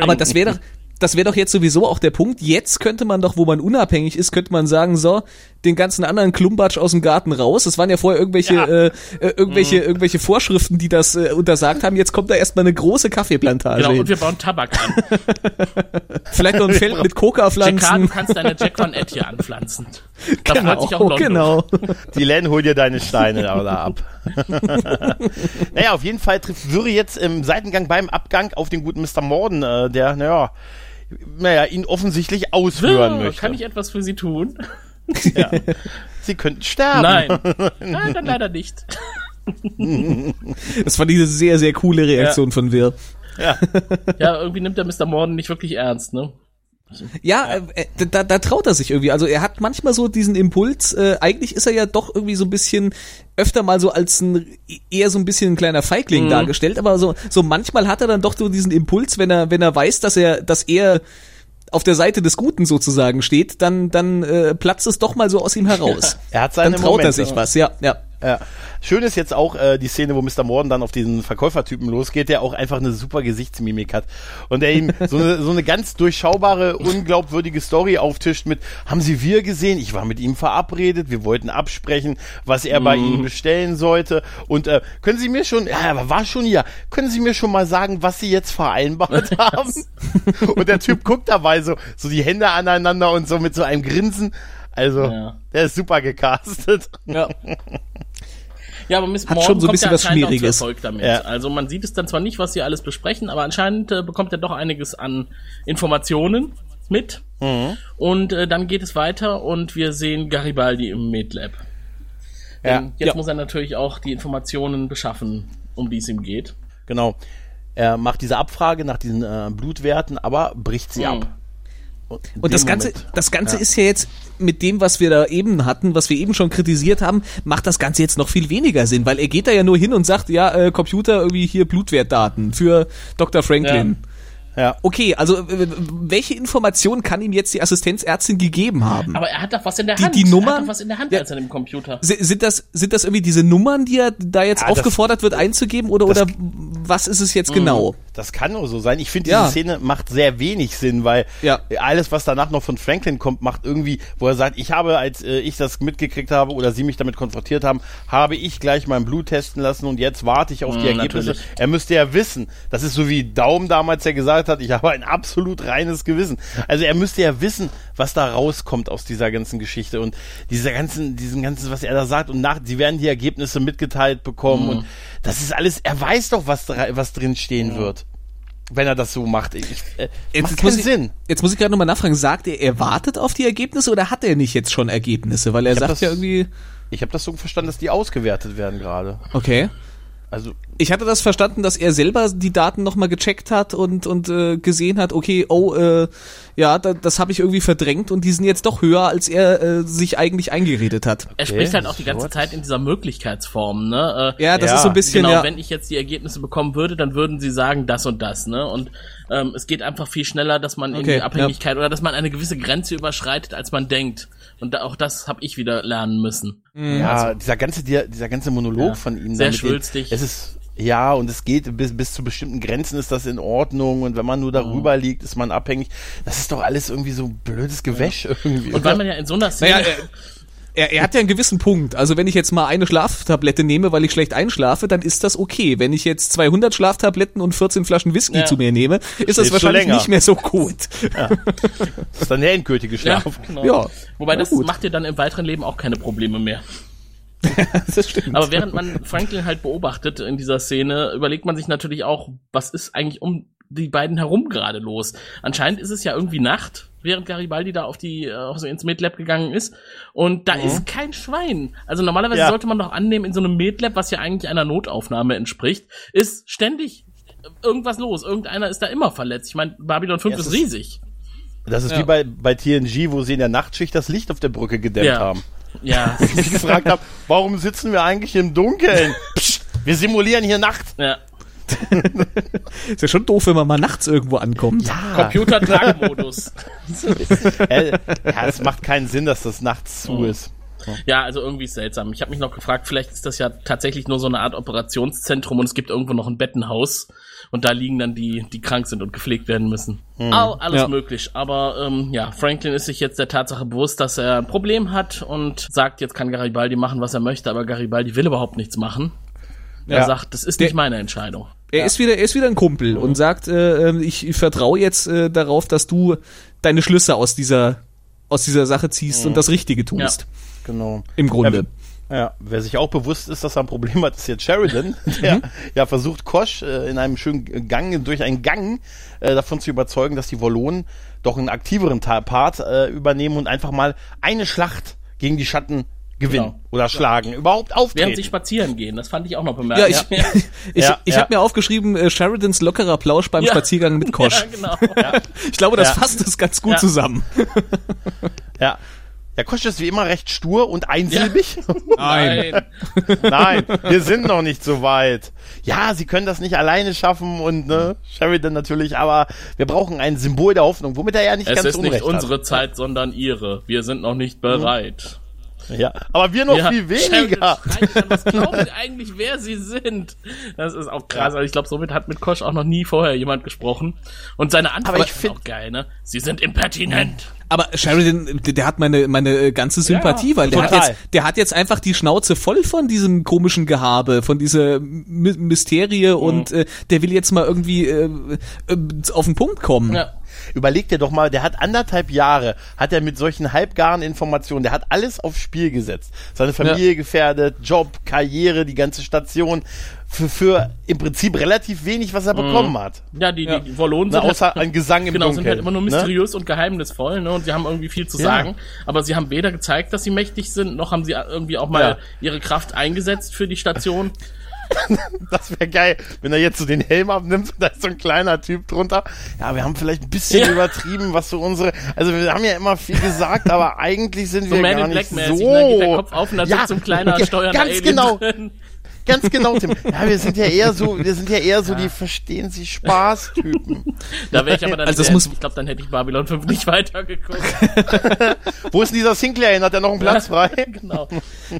Aber das wäre doch, das wäre doch jetzt sowieso auch der Punkt. Jetzt könnte man doch, wo man unabhängig ist, könnte man sagen, so, den ganzen anderen Klumbatsch aus dem Garten raus. Es waren ja vorher irgendwelche, Ja. äh, äh, irgendwelche, irgendwelche Vorschriften, die das äh, untersagt haben. Jetzt kommt da erstmal eine große Kaffeeplantage Genau, hin. und wir bauen Tabak an. Vielleicht noch ein Feld mit Jacquard, du Coca-Pflanzen. kannst deine Jack Van Ed hier anpflanzen. Da freut sich auch genau. Die Len hol dir deine Steine da ab. naja, auf jeden Fall trifft Wirri jetzt im Seitengang beim Abgang auf den guten Mr. Morden, äh, der, naja, naja, ihn offensichtlich aushören Ja, möchte. Kann ich etwas für Sie tun? Sie könnten sterben. Nein. Nein, dann leider nicht. Das war diese sehr, sehr coole Reaktion von Will. Ja, irgendwie nimmt der Mr. Morden nicht wirklich ernst, ne? Ja, äh, äh, da, da traut er sich irgendwie. Also er hat manchmal so diesen Impuls, äh, eigentlich ist er ja doch irgendwie so ein bisschen öfter mal so als ein eher so ein bisschen ein kleiner Feigling dargestellt, aber so, so manchmal hat er dann doch so diesen Impuls, wenn er, wenn er weiß, dass er, dass er auf der Seite des Guten sozusagen steht, dann, dann äh, platzt es doch mal so aus ihm heraus. Er hat seine dann traut er Momente. sich was, ja, ja. Ja. Schön ist jetzt auch äh, die Szene, wo Mr. Morden dann auf diesen Verkäufertypen losgeht, der auch einfach eine super Gesichtsmimik hat. Und der ihm so eine, so eine ganz durchschaubare, unglaubwürdige Story auftischt mit, haben Sie wir gesehen? Ich war mit ihm verabredet, wir wollten absprechen, was er bei Ihnen bestellen sollte. Und äh, können Sie mir schon, ja, er war schon hier, können Sie mir schon mal sagen, was Sie jetzt vereinbart haben? und der Typ guckt dabei so, so die Hände aneinander und so mit so einem Grinsen. Also, Ja. der ist super gecastet. ja. Ja, aber Miss Hat Morgan schon so ein bisschen ja was Schmieriges. Ja. Also man sieht es dann zwar nicht, was sie alles besprechen, aber anscheinend äh, bekommt er doch einiges an Informationen mit. Mhm. Und äh, dann geht es weiter und wir sehen Garibaldi im MedLab. Ja. Denn jetzt Ja. muss er natürlich auch die Informationen beschaffen, um die es ihm geht. Genau. Er macht diese Abfrage nach diesen äh, Blutwerten, aber bricht sie Mhm. ab. Und das Ganze, Moment- das Ganze ist ja jetzt mit dem, was wir da eben hatten, was wir eben schon kritisiert haben, macht das Ganze jetzt noch viel weniger Sinn, weil er geht da ja nur hin und sagt, ja, äh, Computer, irgendwie hier Blutwertdaten für Dr. Franklin. Ja. Okay, also äh, welche Information kann ihm jetzt die Assistenzärztin gegeben haben? Aber er hat doch was in der Die- Hand. die Er Nummern? hat doch was in der Hand Ja. als an dem Computer. Si- Sind das, sind das irgendwie diese Nummern, die er da jetzt Ja, das- aufgefordert wird einzugeben oder, das- oder was ist es jetzt genau? Das kann nur so sein. Ich finde, Ja. diese Szene macht sehr wenig Sinn, weil Ja. alles, was danach noch von Franklin kommt, macht irgendwie, wo er sagt, ich habe, als äh, ich das mitgekriegt habe oder sie mich damit konfrontiert haben, habe ich gleich mein Blut testen lassen und jetzt warte ich auf die Mm, Ergebnisse. natürlich. Er müsste ja wissen, das ist so wie Daum damals ja gesagt hat, ich habe ein absolut reines Gewissen. Also er müsste ja wissen, was da rauskommt aus dieser ganzen Geschichte und dieser ganzen, diesen ganzen, was er da sagt und nach, sie werden die Ergebnisse mitgeteilt bekommen und das ist alles, er weiß doch, was, was drin stehen wird. Wenn er das so macht. Ich, äh, macht muss keinen ich, Sinn. Jetzt muss ich gerade nochmal nachfragen, sagt er, er wartet auf die Ergebnisse oder hat er nicht jetzt schon Ergebnisse? Weil er sagt das- ja irgendwie, Ich habe das so verstanden, dass die ausgewertet werden gerade. okay. Also Ich hatte das verstanden, dass er selber die Daten nochmal gecheckt hat und, und äh, gesehen hat, okay, oh, äh, ja, da, das habe ich irgendwie verdrängt und die sind jetzt doch höher, als er äh, sich eigentlich eingeredet hat. Er spricht halt auch die ganze what? Zeit in dieser Möglichkeitsform, ne? Äh, Ja, das Ja, ist so ein bisschen, genau, ja. wenn ich jetzt die Ergebnisse bekommen würde, dann würden sie sagen das und das, ne? Und ähm, es geht einfach viel schneller, dass man in Okay, die Abhängigkeit oder dass man eine gewisse Grenze überschreitet, als man denkt. Und da, auch das habe ich wieder lernen müssen. ja, dieser ganze dieser ganze Monolog Ja, von ihm. sehr mit den- schwülstig. Es ist ja und es geht bis bis zu bestimmten Grenzen ist das in Ordnung und wenn man nur darüber liegt, ist man abhängig. Das ist doch alles irgendwie so blödes Gewäsch irgendwie. Und weil man ja in so einer Szene. Naja, er, er hat ja einen gewissen Punkt. Also wenn ich jetzt mal eine Schlaftablette nehme, weil ich schlecht einschlafe, dann ist das okay. Wenn ich jetzt 200 Schlaftabletten und 14 Flaschen Whisky Ja. zu mir nehme, ist das Schläfst du wahrscheinlich nicht mehr so gut. das ist dann der endgültige ja, Schlaf. genau. Ja, Wobei das gut. macht dir dann im weiteren Leben auch keine Probleme mehr. das stimmt. Aber während man Franklin halt beobachtet in dieser Szene, überlegt man sich natürlich auch, was ist eigentlich um die beiden herum gerade los? Anscheinend ist es ja irgendwie Nacht, während Garibaldi da auf die, äh, also ins Medlab gegangen ist. Und da ist kein Schwein. Also normalerweise Ja. sollte man doch annehmen, in so einem Medlab, was ja eigentlich einer Notaufnahme entspricht, ist ständig irgendwas los. Irgendeiner ist da immer verletzt. Ich meine, Babylon 5 Ja, ist- riesig. Das ist Ja. wie bei, bei TNG, wo sie in der Nachtschicht das Licht auf der Brücke gedämmt Ja. haben. Ja. Ich mich gefragt habe, warum sitzen wir eigentlich im Dunkeln? Psst, wir simulieren hier Nacht. ja. Ist ja schon doof, wenn man mal nachts irgendwo ankommt. Computer-Tagmodus. Äh, ja, es macht keinen Sinn, dass das nachts zu ist. Ja, also irgendwie ist seltsam. Ich habe mich noch gefragt, vielleicht ist das ja tatsächlich nur so eine Art Operationszentrum und es gibt irgendwo noch ein Bettenhaus Und da liegen dann die, die krank sind und gepflegt werden müssen. All, alles Ja. möglich. Aber ähm, ja, Franklin ist sich jetzt der Tatsache bewusst, dass er ein Problem hat und sagt, jetzt kann Garibaldi machen, was er möchte, aber Garibaldi will überhaupt nichts machen. Er Ja. sagt, das ist Der- nicht meine Entscheidung. Er ist wieder, er ist wieder ein Kumpel und sagt, äh, äh, ich, ich vertraue jetzt äh, darauf, dass du deine Schlüsse aus dieser, aus dieser Sache ziehst und das Richtige tust. Genau. Im Grunde. Ja, wer sich auch bewusst ist, dass er ein Problem hat, ist jetzt Sheridan, der ja versucht, Kosch äh, in einem schönen Gang, durch einen Gang äh, davon zu überzeugen, dass die Wollonen doch einen aktiveren Part äh, übernehmen und einfach mal eine Schlacht gegen die Schatten gewinnen Genau. oder schlagen, überhaupt auftreten. Während sie spazieren gehen, das fand ich auch noch Ja, bemerkenswert. ich, ich, Ja, ich ja. habe mir aufgeschrieben, äh, Sheridans lockerer Plausch beim Ja. Spaziergang mit Kosch. Ja, genau. Ich glaube, das Ja. fasst es ganz gut Ja. zusammen. ja. Ja, Kosch ist wie immer recht stur und einsilbig. Nein. Nein, wir sind noch nicht so weit. Ja, sie können das nicht alleine schaffen und ne, Sheridan natürlich, aber wir brauchen ein Symbol der Hoffnung, womit er ja nicht Es ganz ist nicht unrecht unsere Zeit, sondern ihre. Wir sind noch nicht bereit. hat. Ja, aber wir noch Ja, viel weniger. Was glauben Sie eigentlich, wer Sie sind? Das ist auch krass. Also ich glaube, somit hat mit Kosch auch noch nie vorher jemand gesprochen. Und seine Antwort Aber ich ist auch geil, ne? Sie sind impertinent. Aber Sheridan, der hat meine, meine äh, ganze Sympathie, weil der hat, jetzt, der hat jetzt einfach die Schnauze voll von diesem komischen Gehabe, von dieser My Mysterie und äh, der will jetzt mal irgendwie äh, äh, auf den Punkt kommen. Ja. Überleg dir doch mal, der hat anderthalb Jahre, hat er mit solchen halbgaren Informationen, der hat alles aufs Spiel gesetzt. Seine Familie gefährdet, Job, Karriere, die ganze Station, für, für im Prinzip relativ wenig, was er bekommen hat. Ja, die, die, die Wallonen Na, sind außer halt, ein Gesang im genau, Dunkeln. sind halt immer nur ne? mysteriös und geheimnisvoll, ne? Und sie haben irgendwie viel zu Ja. sagen. Aber sie haben weder gezeigt, dass sie mächtig sind, noch haben sie irgendwie auch mal Ja. ihre Kraft eingesetzt für die Station. Das wäre geil, wenn er jetzt so den Helm abnimmt und da ist so ein kleiner Typ drunter. Ja, wir haben vielleicht ein bisschen Ja. übertrieben, was so unsere, also wir haben ja immer viel gesagt, aber eigentlich sind So wir Man gar in nicht Black so. mäßig, da geht der Kopf auf und da Ja, sitzt so ein kleiner steuernder ganz Alien genau. drin. Ganz genau, Tim. Ja, wir sind ja eher so, wir sind ja eher so die verstehen sich Spaß-Typen. Da wäre ich aber dann, Also muss- ich glaube, dann hätte ich Babylon 5 nicht weitergeguckt. Wo ist denn dieser Sinclair hin? Hat er noch einen Platz frei? genau.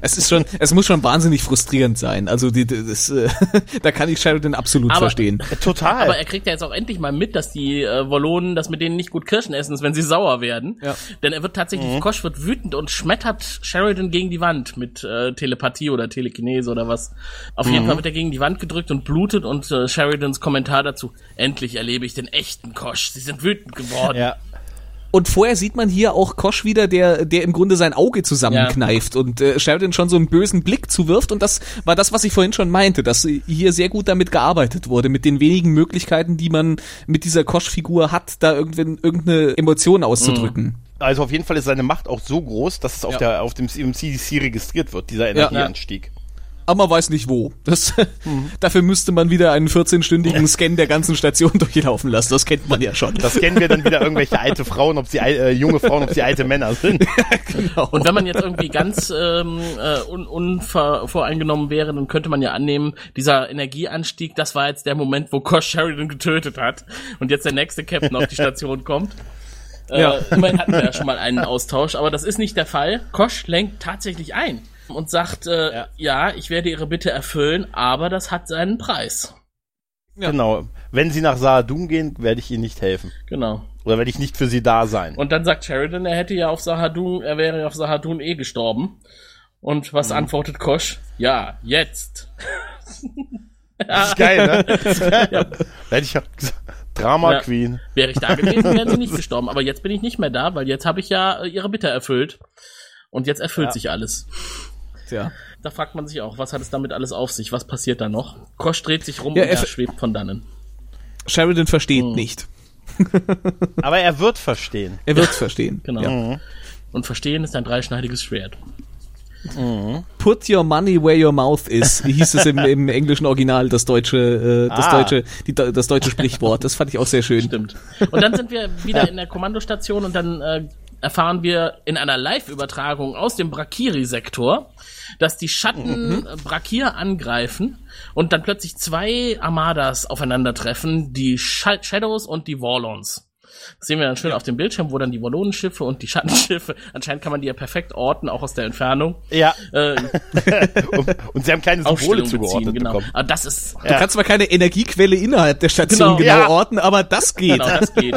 Es ist schon, es muss schon wahnsinnig frustrierend sein. Also die, das, äh, da kann ich Sheridan absolut Aber- verstehen. Total. Aber er kriegt ja jetzt auch endlich mal mit, dass die äh, Wollonen, dass mit denen nicht gut Kirschen essen ist, wenn sie sauer werden. Ja. Denn er wird tatsächlich, Mhm. Kosch wird wütend und schmettert Sheridan gegen die Wand mit äh, Telepathie oder Telekinese oder was. Auf Mhm. jeden Fall wird er gegen die Wand gedrückt und blutet und äh, Sheridans Kommentar dazu, endlich erlebe ich den echten Kosch. Sie sind wütend geworden. ja. Und vorher sieht man hier auch Kosch wieder, der, der im Grunde sein Auge zusammenkneift und äh, Sheridan schon so einen bösen Blick zuwirft. Und das war das, was ich vorhin schon meinte, dass hier sehr gut damit gearbeitet wurde, mit den wenigen Möglichkeiten, die man mit dieser Kosch-Figur hat, da irgendwann irgendeine Emotion auszudrücken. Also auf jeden Fall ist seine Macht auch so groß, dass es auf, Ja. der, auf dem im CDC registriert wird, dieser Energieanstieg. Aber man weiß nicht wo. Das, Dafür müsste man wieder einen 14-stündigen Scan der ganzen Station durchlaufen lassen. Das kennt man ja schon. Das kennen wir dann wieder irgendwelche alte Frauen, ob sie äh, junge Frauen, ob sie alte Männer sind. genau. Und wenn man jetzt irgendwie ganz ähm, äh, un unvoreingenommen wäre, dann könnte man ja annehmen, dieser Energieanstieg, das war jetzt der Moment, wo Kosh Sheridan getötet hat und jetzt der nächste Captain auf die Station kommt. Äh, Ja. Immerhin hatten wir ja schon mal einen Austausch, aber das ist nicht der Fall. Kosch lenkt tatsächlich ein und sagt, äh, ja. Ja. ich werde Ihre Bitte erfüllen, aber das hat seinen Preis. Ja. Genau. Wenn sie nach Sahadum gehen, werde ich ihnen nicht helfen. Genau. Oder werde ich nicht für sie da sein. Und dann sagt Sheridan, er hätte ja auf Sahadun, er wäre ja auf Sahadun eh gestorben. Und was Mhm. antwortet Kosch? Ja, jetzt. Das ist geil, ne? Das ist geil. Da hätte ich auch gesagt, Drama Ja. Queen. Wäre ich da gewesen, wären sie nicht gestorben. Aber jetzt bin ich nicht mehr da, weil jetzt habe ich ja äh, ihre Bitte erfüllt. Und jetzt erfüllt Ja. sich alles. Tja. Da fragt man sich auch, was hat es damit alles auf sich? Was passiert da noch? Kosch dreht sich rum Ja, und er schwebt von dannen. Sheridan versteht Hm. nicht. Aber er wird verstehen. Er wird verstehen. Genau. Ja. Und verstehen ist ein dreischneidiges Schwert. Put your money where your mouth is, hieß es im, im englischen Original, das deutsche, äh, das Ah. deutsche, die, das deutsche Sprichwort. Das fand ich auch sehr schön. Stimmt. Und dann sind wir wieder in der Kommandostation und dann äh, erfahren wir in einer Live-Übertragung aus dem Brakiri-Sektor, dass die Schatten äh, Brakir angreifen und dann plötzlich zwei Armadas aufeinandertreffen, die Sh Shadows und die Warlons. Das sehen wir dann schön auf dem Bildschirm, wo dann die Wallonenschiffe und die Schattenschiffe, anscheinend kann man die ja perfekt orten, auch aus der Entfernung. Ja. Äh, und, und sie haben keine Symbole zugeordnet beziehen, genau. bekommen. Aber das ist, Du kannst zwar keine Energiequelle innerhalb der Station Genau. genau, Ja. orten, aber das geht. genau, das geht.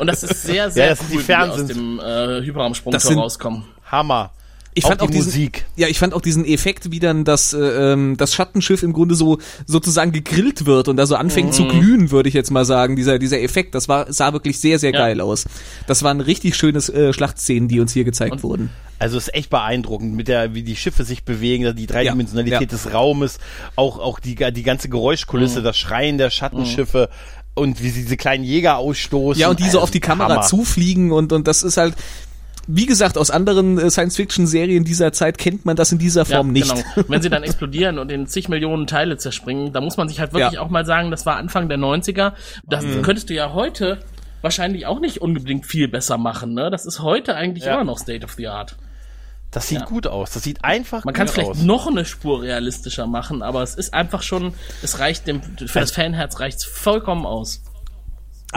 Und das ist sehr, sehr Ja, das sind die cool, wie die aus dem äh, Hyperraumsprung rauskommen. Hammer. Ich Auch fand die auch diesen, Musik. Ja, ich fand auch diesen Effekt, wie dann das, äh, ähm, das Schattenschiff im Grunde so sozusagen gegrillt wird und da so anfängt zu glühen, würde ich jetzt mal sagen. Dieser, dieser Effekt, das war, sah wirklich sehr, sehr Ja. geil aus. Das waren richtig schönes äh, Schlachtszenen, die uns hier gezeigt Und- wurden. Also es ist echt beeindruckend, mit der, wie die Schiffe sich bewegen, die Dreidimensionalität Ja, ja. des Raumes, auch, auch die, die ganze Geräuschkulisse, das Schreien der Schattenschiffe und wie sie diese kleinen Jäger ausstoßen. Ja, und die so Also, auf die Kamera Hammer. zufliegen und, und das ist halt, wie gesagt, aus anderen äh, Science-Fiction-Serien dieser Zeit kennt man das in dieser Form nicht. Genau. Wenn sie dann explodieren und in zig Millionen Teile zerspringen, da muss man sich halt wirklich Ja. auch mal sagen, das war Anfang der 90er. Das könntest du ja heute wahrscheinlich auch nicht unbedingt viel besser machen. Ne? Das ist heute eigentlich Ja. immer noch State of the Art. Das sieht Ja. gut aus. Das sieht einfach Man kann es vielleicht aus. noch eine Spur realistischer machen, aber es ist einfach schon, es reicht dem, für das Fanherz reicht's vollkommen aus.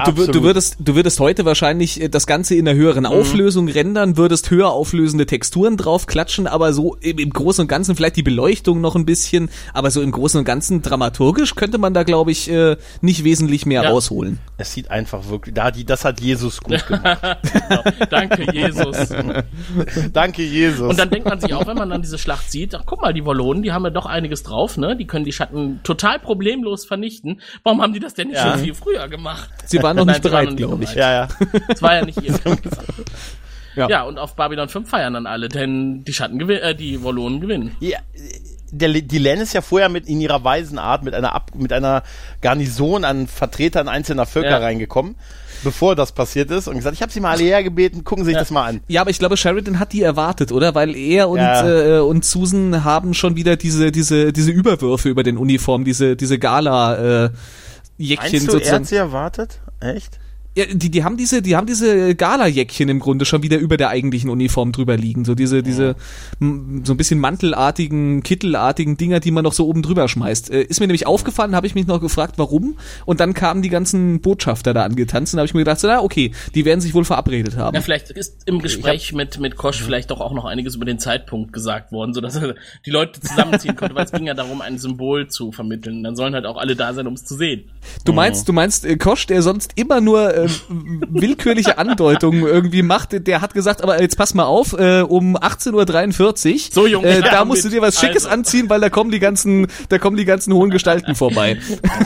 Du, du, würdest, du würdest heute wahrscheinlich äh, das Ganze in einer höheren Auflösung rendern, würdest höher auflösende Texturen drauf klatschen, aber so im, im Großen und Ganzen vielleicht die Beleuchtung noch ein bisschen, aber so im Großen und Ganzen dramaturgisch könnte man da, glaube ich, äh, nicht wesentlich mehr Ja. rausholen. Es sieht einfach wirklich, da die, das hat Jesus gut gemacht. Genau. Danke, Jesus. Danke, Jesus. Und dann denkt man sich auch, wenn man dann diese Schlacht sieht, ach guck mal, die Wallonen, die haben ja doch einiges drauf, ne? Die können die Schatten total problemlos vernichten. Warum haben die das denn nicht Ja. schon viel früher gemacht? Sie waren noch Nein, nicht sie bereit, glaube ich. ja, ja. Das war ja nicht ihr Kampf. Ja. ja. und auf Babylon 5 feiern dann alle, denn die Schatten gewinnen, äh, die Wallonen gewinnen. Ja, der, die Len ist ja vorher mit in ihrer weisen Art mit einer Ab, mit einer Garnison an Vertretern einzelner Völker Ja. reingekommen, bevor das passiert ist und gesagt, ich habe sie mal alle hergebeten, gucken Sie sich das mal an. Ja, aber ich glaube, Sheridan hat die erwartet, oder? Weil er und, Ja. äh, und Susan haben schon wieder diese, diese, diese Überwürfe über den Uniform, diese, diese Gala, äh, Jäckchen Meinst du, er sozusagen. hat sie erwartet? Echt? Ja, die, die haben diese, die haben diese Gala-Jäckchen im Grunde schon wieder über der eigentlichen Uniform drüber liegen. So diese, diese, m, so ein bisschen mantelartigen, kittelartigen Dinger, die man noch so oben drüber schmeißt. Äh, ist mir nämlich aufgefallen, habe ich mich noch gefragt, warum. Und dann kamen die ganzen Botschafter da angetanzt und habe ich mir gedacht, so, na, okay, die werden sich wohl verabredet haben. Ja, vielleicht ist im Gespräch mit, mit Kosch vielleicht doch auch noch einiges über den Zeitpunkt gesagt worden, sodass er die Leute zusammenziehen konnte, weil es ging ja darum, ein Symbol zu vermitteln. Dann sollen halt auch alle da sein, um es zu sehen. Du meinst, du meinst, äh, Kosch, der sonst immer nur äh, willkürliche Andeutungen irgendwie macht, der hat gesagt, aber jetzt pass mal auf, äh, um 18.43 Uhr, So, Junge, äh, da ja, musst du mit. dir was Schickes Also. anziehen, weil da kommen die ganzen, da kommen die ganzen hohen Gestalten vorbei.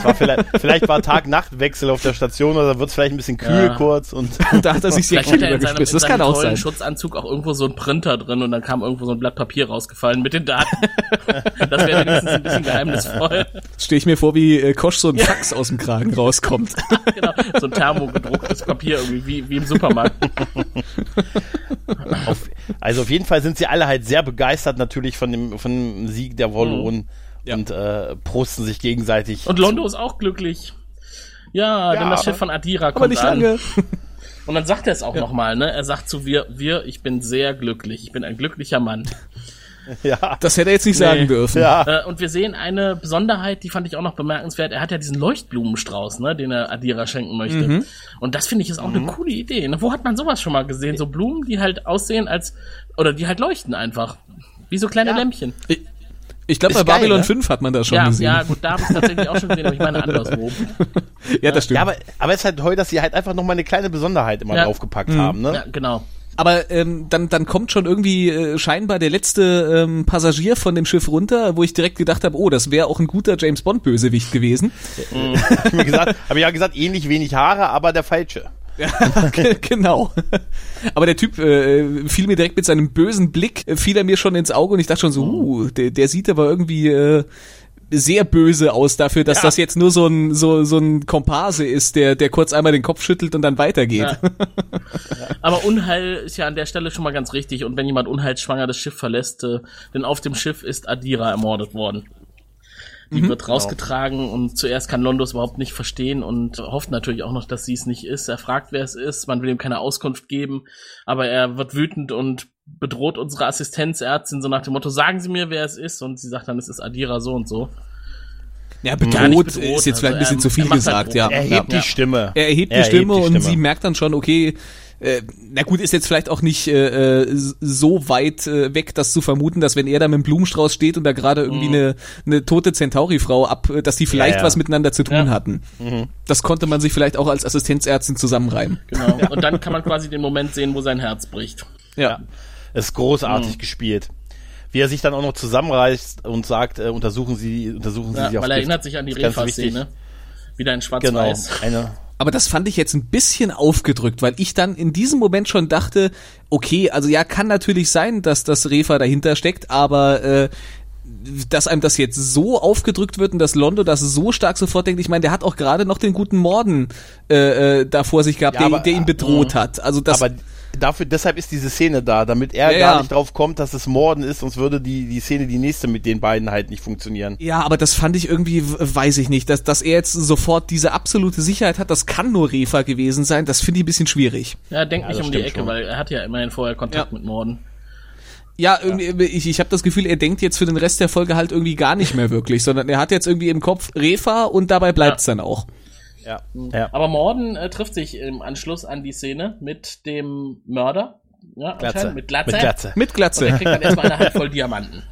War vielleicht, vielleicht war Tag-Nacht-Wechsel auf der Station oder wird es vielleicht ein bisschen kühl Ja. kurz und Und da hat er sich sehr Vielleicht gut hat er in seinem, in übergespitzt. Das seinem kann auch tollen sein. Schutzanzug auch irgendwo so ein Printer drin und dann kam irgendwo so ein Blatt Papier rausgefallen mit den Daten. das wäre wenigstens ein bisschen geheimnisvoll. Stehe ich mir vor, wie äh, Kosch so ein Fax aus dem Kragen rauskommt. genau, so ein thermogedrucktes Papier irgendwie, wie, wie im Supermarkt. auf, also auf jeden Fall sind sie alle halt sehr begeistert natürlich von dem, von dem Sieg der Wallonen Ja. und äh, prosten sich gegenseitig. Und Londo ist auch glücklich. Ja, denn das Schiff von Adira kommt Aber nicht an. lange. Und dann sagt er es auch noch nochmal, ne? Er sagt zu wir, wir, ich bin sehr glücklich. Ich bin ein glücklicher Mann. Ja, Das hätte er jetzt nicht sagen dürfen. ja. Äh, und wir sehen eine Besonderheit, die fand ich auch noch bemerkenswert. Er hat ja diesen Leuchtblumenstrauß, ne, den er Adira schenken möchte. Mhm. Und das finde ich ist auch eine coole Idee. Ne? Wo hat man sowas schon mal gesehen? So Blumen, die halt aussehen als, oder die halt leuchten einfach. Wie so kleine Ja. Lämpchen. Ich, ich glaube, bei geil, Babylon ne? 5 hat man das schon Ja, gesehen. ja, gut, da habe ich tatsächlich auch schon gesehen, aber ich meine anderswo. ja, das stimmt. Ja, aber, aber es ist halt toll, dass sie halt einfach noch mal eine kleine Besonderheit immer Ja. draufgepackt haben, ne? Ja, genau. Aber ähm, dann, dann kommt schon irgendwie äh, scheinbar der letzte ähm, Passagier von dem Schiff runter, wo ich direkt gedacht habe, oh, das wäre auch ein guter James Bond Bösewicht gewesen. Gesagt, habe ich ja gesagt, ähnlich wenig Haare, aber der falsche. Ja, genau. Aber der Typ äh, fiel mir direkt mit seinem bösen Blick, äh, fiel er mir schon ins Auge und ich dachte schon so, uh, der, der sieht aber irgendwie äh, sehr böse aus dafür, dass Ja. das jetzt nur so ein so so ein Komparse ist, der der kurz einmal den Kopf schüttelt und dann weitergeht. Ja. Aber Unheil ist ja an der Stelle schon mal ganz richtig. Und wenn jemand unheilsschwanger das Schiff verlässt, äh, denn auf dem Schiff ist Adira ermordet worden. Die wird rausgetragen und zuerst kann Londos überhaupt nicht verstehen und hofft natürlich auch noch, dass sie es nicht ist. Er fragt, wer es ist, man will ihm keine Auskunft geben, aber er wird wütend und bedroht unsere Assistenzärztin so nach dem Motto, sagen Sie mir, wer es ist und sie sagt dann, es ist Adira so und so. Ja, nicht bedroht, bedroht, ist jetzt vielleicht ein bisschen also, zu viel er macht gesagt, halt ja. Er hebt ja. die Stimme. Er erhebt die Er Stimme und Stimme. sie merkt dann schon, okay, äh, na gut, ist jetzt vielleicht auch nicht äh, äh, so weit äh, weg, das zu vermuten, dass wenn er da mit dem Blumenstrauß steht und da gerade irgendwie eine, eine tote Centauri-Frau ab, äh, dass die vielleicht Ja, ja. was miteinander zu tun Ja. hatten. Das konnte man sich vielleicht auch als Assistenzärztin zusammenreimen. Genau. Und dann kann man quasi den Moment sehen, wo sein Herz bricht. Ja. Ist großartig gespielt. Wie er sich dann auch noch zusammenreißt und sagt, äh, untersuchen Sie, untersuchen Sie Ja, sie auf weil er erinnert sich an die Refa-Szene. Wieder in Genau, Schwarz-Weiß. eine, Aber das fand ich jetzt ein bisschen aufgedrückt, weil ich dann in diesem Moment schon dachte, okay, also ja, kann natürlich sein, dass das Refa dahinter steckt, aber äh, dass einem das jetzt so aufgedrückt wird und dass Londo das so stark sofort denkt, ich meine, der hat auch gerade noch den guten Morden äh, äh, da vor sich gehabt, Ja, der, aber- der ihn bedroht hat. Also das aber dafür, deshalb ist diese Szene da, damit er Ja, gar ja. nicht drauf kommt, dass es Morden ist, sonst würde die, die Szene, die nächste mit den beiden halt nicht funktionieren. Ja, aber das fand ich irgendwie, weiß ich nicht, dass, dass er jetzt sofort diese absolute Sicherheit hat, das kann nur Refa gewesen sein, das finde ich ein bisschen schwierig. Ja, denkt nicht das um die Ecke, schon. weil er hat ja immerhin vorher Kontakt Ja. mit Morden. Ja, irgendwie, ich, ich habe das Gefühl, er denkt jetzt für den Rest der Folge halt irgendwie gar nicht mehr wirklich, sondern er hat jetzt irgendwie im Kopf Refa und dabei bleibt's dann auch. Ja. ja. Aber Morden äh, trifft sich im Anschluss an die Szene mit dem Mörder. Ja, Glatze. mit Glatze. Mit Glatze. Mit Und er Glatze. kriegt dann erstmal eine Handvoll Diamanten.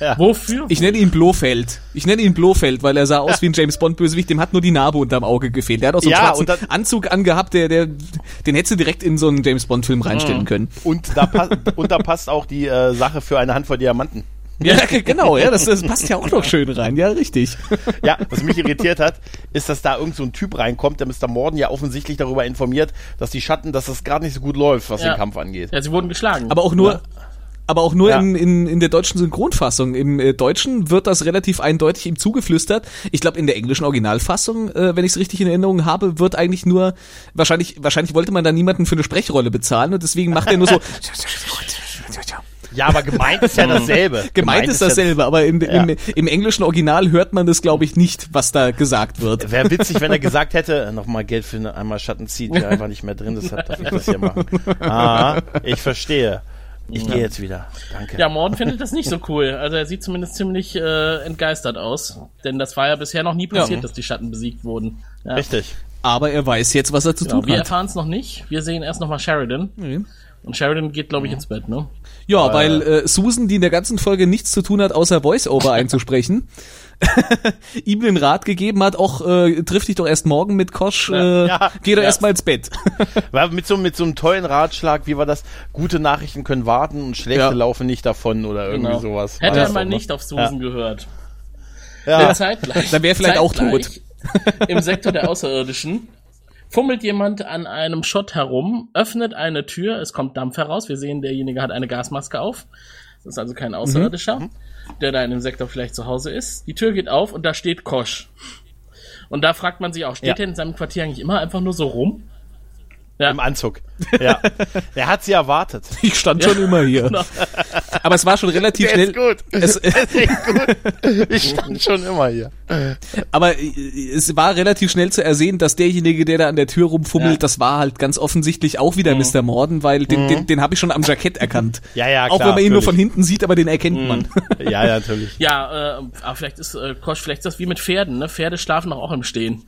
Ja. Wofür? Ich nenne ihn Blofeld. Ich nenne ihn Blofeld, weil er sah aus wie ein James Bond Bösewicht, dem hat nur die Narbe unterm Auge gefehlt. Der hat auch so einen Ja, schwarzen und dann- Anzug angehabt, der, der, den hättest du direkt in so einen James Bond Film reinstellen können. Und da, passt und da passt auch die äh, Sache für eine Handvoll Diamanten. Ja, genau, ja, das, das passt ja auch noch schön rein, ja, richtig. Ja, was mich irritiert hat, ist, dass da irgend so ein Typ reinkommt, der Mr. Morden ja offensichtlich darüber informiert, dass die Schatten, dass das gerade nicht so gut läuft, was Ja. den Kampf angeht. Ja, sie wurden geschlagen. Aber auch nur, aber auch nur Ja. in, in, in der deutschen Synchronfassung. Im äh, Deutschen wird das relativ eindeutig ihm zugeflüstert. Ich glaube, in der englischen Originalfassung, äh, wenn ich es richtig in Erinnerung habe, wird eigentlich nur, wahrscheinlich, wahrscheinlich wollte man da niemanden für eine Sprechrolle bezahlen und deswegen macht er nur so, Ja, aber gemeint ist ja dasselbe. gemeint ist ja- dasselbe, aber im, Ja. im, im englischen Original hört man das, glaube ich, nicht, was da gesagt wird. Wäre witzig, wenn er gesagt hätte, nochmal Geld für eine einmal Schatten zieht, ja einfach nicht mehr drin, deshalb darf ich das hier machen. Ah, ich verstehe. Ich gehe jetzt wieder. Danke. ja, Morden findet das nicht so cool. Also er sieht zumindest ziemlich äh, entgeistert aus. Denn das war ja bisher noch nie passiert, Ja. dass die Schatten besiegt wurden. Ja. Richtig. Aber er weiß jetzt, was er zu Genau, tun wir hat. erfahren es noch nicht. Wir sehen erst nochmal Sheridan. Und Sheridan geht, glaube ich, ins Bett, ne? Ja, weil äh, Susan, die in der ganzen Folge nichts zu tun hat, außer Voice-Over einzusprechen, ihm den Rat gegeben hat, auch äh, triff dich doch erst morgen mit Kosch, äh, Ja. geh doch Ja. erst mal ins Bett. War mit so, mit so einem tollen Ratschlag, wie war das? Gute Nachrichten können warten und schlechte Ja. laufen nicht davon oder irgendwie Genau. sowas. Hätte er mal nicht auf Susan gehört. Ja. Zeitgleich, Dann wär vielleicht auch zeitgleich Im Sektor der Außerirdischen fummelt jemand an einem Schott herum, öffnet eine Tür, es kommt Dampf heraus. Wir sehen, derjenige hat eine Gasmaske auf. Das ist also kein Außerirdischer, der da in dem Sektor vielleicht zu Hause ist. Die Tür geht auf und da steht Kosch. Und da fragt man sich auch, steht Ja. er in seinem Quartier eigentlich immer einfach nur so rum? Ja. Im Anzug. Ja. er hat sie erwartet. Ich stand schon immer hier. Genau. Aber es war schon relativ Der ist schnell. gut. Es, ist gut. Ich stand schon immer hier. aber äh, es war relativ schnell zu ersehen, dass derjenige, der da an der Tür rumfummelt, Ja. das war halt ganz offensichtlich auch wieder Mr. Morden, weil den, den, den habe ich schon am Jackett erkannt. Mhm. Ja, ja, Auch klar, wenn man ihn nur natürlich. Mhm. von hinten sieht, aber den erkennt man. Ja, ja, natürlich. Ja, äh, aber vielleicht ist äh, Kosch, vielleicht ist das wie mit Pferden, ne? Pferde schlafen doch auch im Stehen.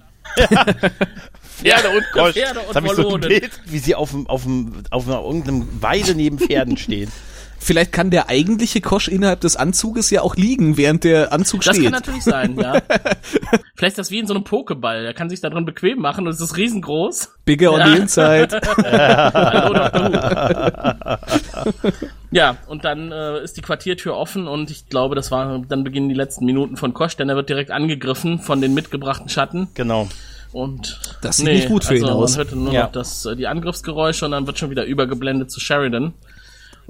Pferde und Kosch. Pferde und Jetzt hab ich so ein. Bild, wie sie auf, dem, auf, dem, auf einer, irgendeinem Weide neben Pferden stehen. Vielleicht kann der eigentliche Kosch innerhalb des Anzuges ja auch liegen, während der Anzug Das steht. kann natürlich sein, ja. Vielleicht ist das wie in so einem Pokéball. Er kann sich da drin bequem machen und es ist riesengroß. Bigger on the inside. Hallo, Dr. Who. ja, und dann äh, ist die Quartiertür offen und ich glaube, das war dann beginnen die letzten Minuten von Kosch, denn er wird direkt angegriffen von den mitgebrachten Schatten Genau. Und Das sieht nicht gut für ihn also aus. Man hörte nur Ja. noch das, äh, die Angriffsgeräusche und dann wird schon wieder übergeblendet zu Sheridan.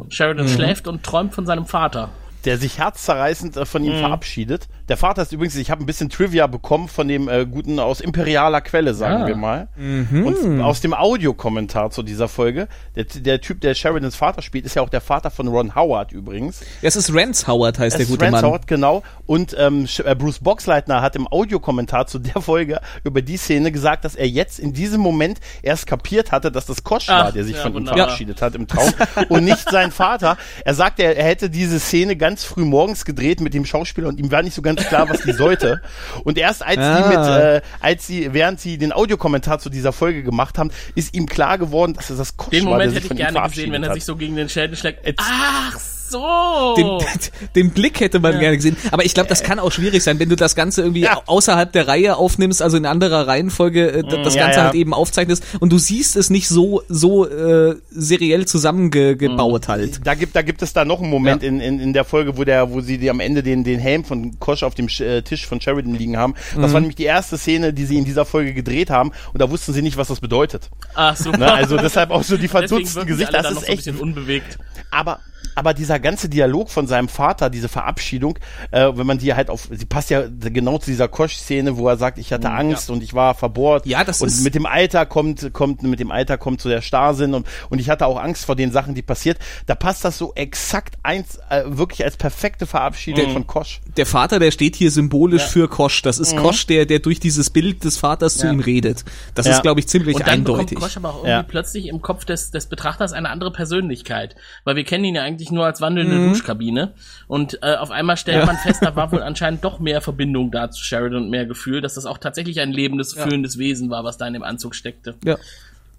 Sheridan Mhm. schläft und träumt von seinem Vater. Der sich herzzerreißend äh, von Mhm. ihm verabschiedet. Der Vater ist übrigens, ich habe ein bisschen Trivia bekommen von dem äh, guten aus imperialer Quelle, sagen Ah. wir mal. Mhm. Und aus dem Audiokommentar zu dieser Folge. Der, der Typ, der Sheridans Vater spielt, ist ja auch der Vater von Ron Howard übrigens. Es ist Rance Howard, heißt der Es ist gute Rance Mann. Howard, genau. Und ähm, äh, Bruce Boxleitner hat im Audiokommentar zu der Folge über die Szene gesagt, dass er jetzt in diesem Moment erst kapiert hatte, dass das Kosch Ach, war, der sich ja, von ihm verabschiedet hat im Traum und nicht sein Vater. Er sagte, er, er hätte diese Szene ganz früh morgens gedreht mit dem Schauspieler und ihm war nicht so ganz ganz klar, was die sollte. Und erst als Ah. sie mit, äh, als sie, während sie den Audiokommentar zu dieser Folge gemacht haben, ist ihm klar geworden, dass es das Kosch Den war, Moment der hätte sich ich gerne gesehen, wenn er hat. sich so gegen den Schädel schlägt. Jetzt- Ach so. Den, den Blick hätte man gerne gesehen. Aber ich glaube, das kann auch schwierig sein, wenn du das Ganze irgendwie Ja. außerhalb der Reihe aufnimmst, also in anderer Reihenfolge äh, das Ja, Ganze ja. halt eben aufzeichnest und du siehst es nicht so so äh, seriell zusammengebaut halt. Da gibt, da gibt es da noch einen Moment in, in, in der Folge, wo der, wo sie die am Ende den, den Helm von Kosch auf dem Sch- äh, Tisch von Sheridan liegen haben. Das war nämlich die erste Szene, die sie in dieser Folge gedreht haben und da wussten sie nicht, was das bedeutet. Ach so. Ne? Also deshalb auch so die verdutzten Gesichter, das ist so ein echt bisschen unbewegt. aber aber dieser ganze Dialog von seinem Vater, diese Verabschiedung, äh, wenn man die halt auf, sie passt ja genau zu dieser Kosch-Szene, wo er sagt, ich hatte Angst und ich war verbohrt. Ja, das und ist- mit dem Alter kommt, kommt, mit dem Alter kommt so der Starrsinn und, und ich hatte auch Angst vor den Sachen, die passiert. Da passt das so exakt eins, äh, wirklich als perfekte Verabschiedung von Kosch. Der Vater, der steht hier symbolisch für Kosch. Das ist Kosch, der der durch dieses Bild des Vaters zu ihm redet. Das Ja. ist glaube ich ziemlich Und dann eindeutig. Kosch aber auch irgendwie Ja. plötzlich im Kopf des, des Betrachters eine andere Persönlichkeit. Weil wir kennen ihn ja eigentlich nur als wandelnde Mhm. Duschkabine. Und äh, auf einmal stellt man fest, da war wohl anscheinend doch mehr Verbindung da zu Sheridan und mehr Gefühl, dass das auch tatsächlich ein lebendes, fühlendes Wesen war, was da in dem Anzug steckte. Ja.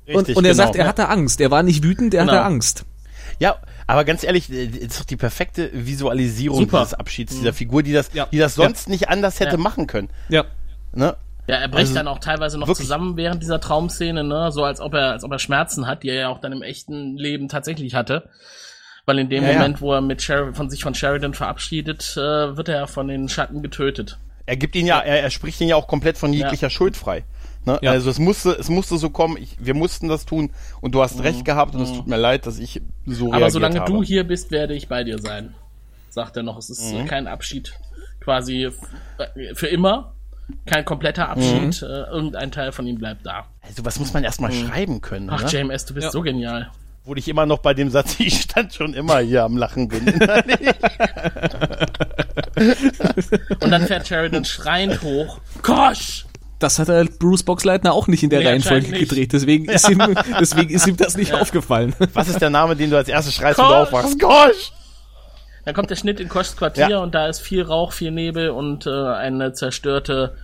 Und, Richtig, und er genau. sagt, er hatte Angst. Er war nicht wütend, er Genau. hatte Angst. Ja, aber ganz ehrlich, äh, ist doch die perfekte Visualisierung Super. dieses Abschieds dieser Figur, die das, Ja. die das sonst nicht anders hätte Ja. machen können. Ja. Ne? Ja, er bricht Also, dann auch teilweise noch wirklich. zusammen während dieser Traumszene, ne? So als ob er, als ob er Schmerzen hat, die er ja auch dann im echten Leben tatsächlich hatte. Weil in dem Ja, ja. Moment, wo er mit Sher von sich von Sheridan verabschiedet, äh, wird er von den Schatten getötet. Er gibt ihn ja, er, er spricht ihn ja auch komplett von jeglicher Schuld frei. Ne? Ja. Also es musste, es musste so kommen, ich, wir mussten das tun und du hast recht gehabt und es tut mir leid, dass ich so Mhm. Aber solange habe. du hier bist, werde ich bei dir sein. Sagt er noch. Es ist Mhm. kein Abschied. Quasi äh, für immer. Kein kompletter Abschied. Mhm. Äh, irgendein Teil von ihm bleibt da. Also was muss man erstmal schreiben können, Mhm. Ach, ne? JMS, du bist so genial. Wo ich immer noch bei dem Satz, ich stand schon immer hier am Lachen bin. Und dann fährt Sheridan schreiend hoch. Kosch! Das hat er Bruce Boxleitner auch nicht in der Nee, Reihenfolge gedreht. Deswegen ist, ihm, deswegen ist ihm das nicht aufgefallen. was ist der Name, den du als erstes schreist, wenn du Kosch! aufwachst? Gosh! Dann kommt der Schnitt in Koschs Quartier Ja. und da ist viel Rauch, viel Nebel und äh, eine zerstörte,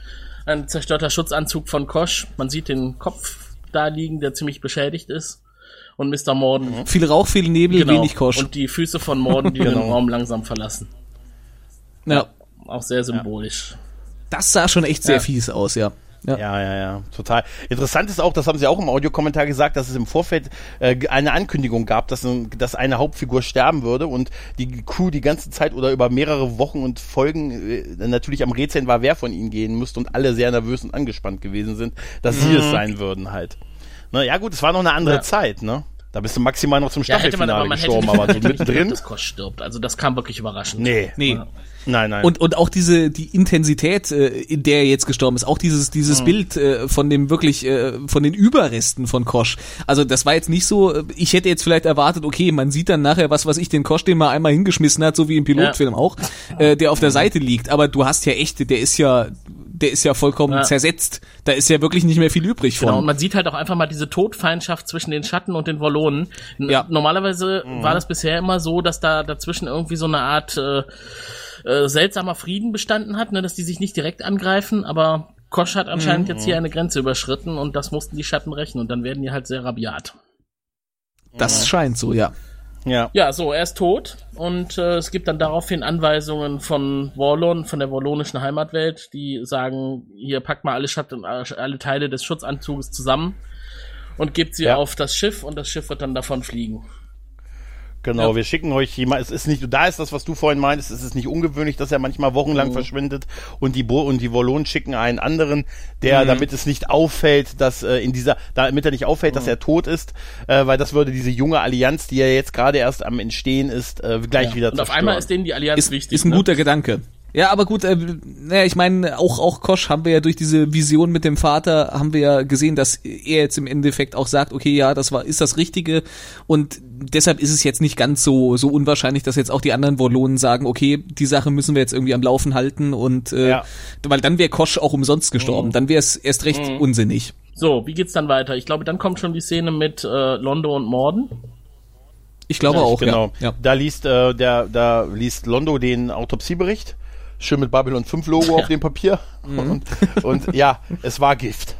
ein zerstörter Schutzanzug von Kosch. Man sieht den Kopf da liegen, der ziemlich beschädigt ist. Und Mr. Morden. Viel Rauch, viel Nebel, Genau. wenig Kosch. Und die Füße von Morden, die den Raum langsam verlassen. ja. Auch sehr symbolisch. Das sah schon echt sehr Ja. fies aus, ja. Ja. Ja, ja, ja, total. Interessant ist auch, das haben sie auch im Audiokommentar gesagt, dass es im Vorfeld äh, eine Ankündigung gab, dass, ein- dass eine Hauptfigur sterben würde und die Crew die ganze Zeit oder über mehrere Wochen und Folgen äh, natürlich am Rätseln war, wer von ihnen gehen müsste und alle sehr nervös und angespannt gewesen sind, dass sie es sein würden halt. Na ja gut, es war noch eine andere Ja. Zeit, ne? Da bist du maximal noch zum Ja, hätte man Staffelfinale aber, man hätte gestorben, nicht, aber so hätte mittendrin? dass Kosch stirbt. Also das kam wirklich überraschend. Nee. Nee. Ja. Nein, nein. Und, und auch diese, die Intensität, äh, in der er jetzt gestorben ist, auch dieses, dieses Bild äh, von dem wirklich, äh, von den Überresten von Kosch. Also das war jetzt nicht so, äh, ich hätte jetzt vielleicht erwartet, okay, man sieht dann nachher was, was ich den Kosch, den mal einmal hingeschmissen hat, so wie im Pilotfilm auch, äh, der auf der Seite liegt. Aber du hast ja echt, der ist ja, der ist ja vollkommen Ja. zersetzt. Da ist ja wirklich nicht mehr viel übrig von. Genau, und man sieht halt auch einfach mal diese Todfeindschaft zwischen den Schatten und den Wollonen. N- Ja. Normalerweise Mhm. war das bisher immer so, dass da dazwischen irgendwie so eine Art äh, äh, seltsamer Frieden bestanden hat, ne, dass die sich nicht direkt angreifen, aber Kosch hat anscheinend Mhm. jetzt hier eine Grenze überschritten und das mussten die Schatten rächen und dann werden die halt sehr rabiat. das scheint so, ja. Ja. Ja, so, er ist tot und äh, es gibt dann daraufhin Anweisungen von Warlon, von der wallonischen Heimatwelt, die sagen, hier packt mal alle Schatten, alle Teile des Schutzanzuges zusammen und gebt sie Ja. auf das Schiff und das Schiff wird dann davon fliegen. Genau, Ja. wir schicken euch jemand, es ist nicht, da ist das, was du vorhin meintest, es ist nicht ungewöhnlich, dass er manchmal wochenlang Mhm. verschwindet und die Bo und die Wollonen schicken einen anderen, Mhm. der, damit es nicht auffällt, dass äh, in dieser, damit er nicht auffällt, Mhm. dass er tot ist, äh, weil das würde diese junge Allianz, die ja jetzt gerade erst am Entstehen ist, äh, gleich wieder Und auf zerstören. einmal ist denen die Allianz ist, wichtig. ist ein ne? guter Gedanke. Ja, aber gut, äh, naja, ich meine, auch, auch Kosch haben wir ja durch diese Vision mit dem Vater, haben wir ja gesehen, dass er jetzt im Endeffekt auch sagt, okay, ja, das war, ist das Richtige und deshalb ist es jetzt nicht ganz so, so unwahrscheinlich, dass jetzt auch die anderen Wollonen sagen, okay, die Sache müssen wir jetzt irgendwie am Laufen halten und, äh, Ja. weil dann wäre Kosch auch umsonst gestorben, dann wäre es erst recht unsinnig. So, wie geht's dann weiter? Ich glaube, dann kommt schon die Szene mit äh, Londo und Morden. Ich glaube auch, genau. ja. ja. Da liest äh, der, da liest Londo den Autopsiebericht. Schön mit Babylon 5 Logo auf dem Papier. Und, und ja, es war Gift.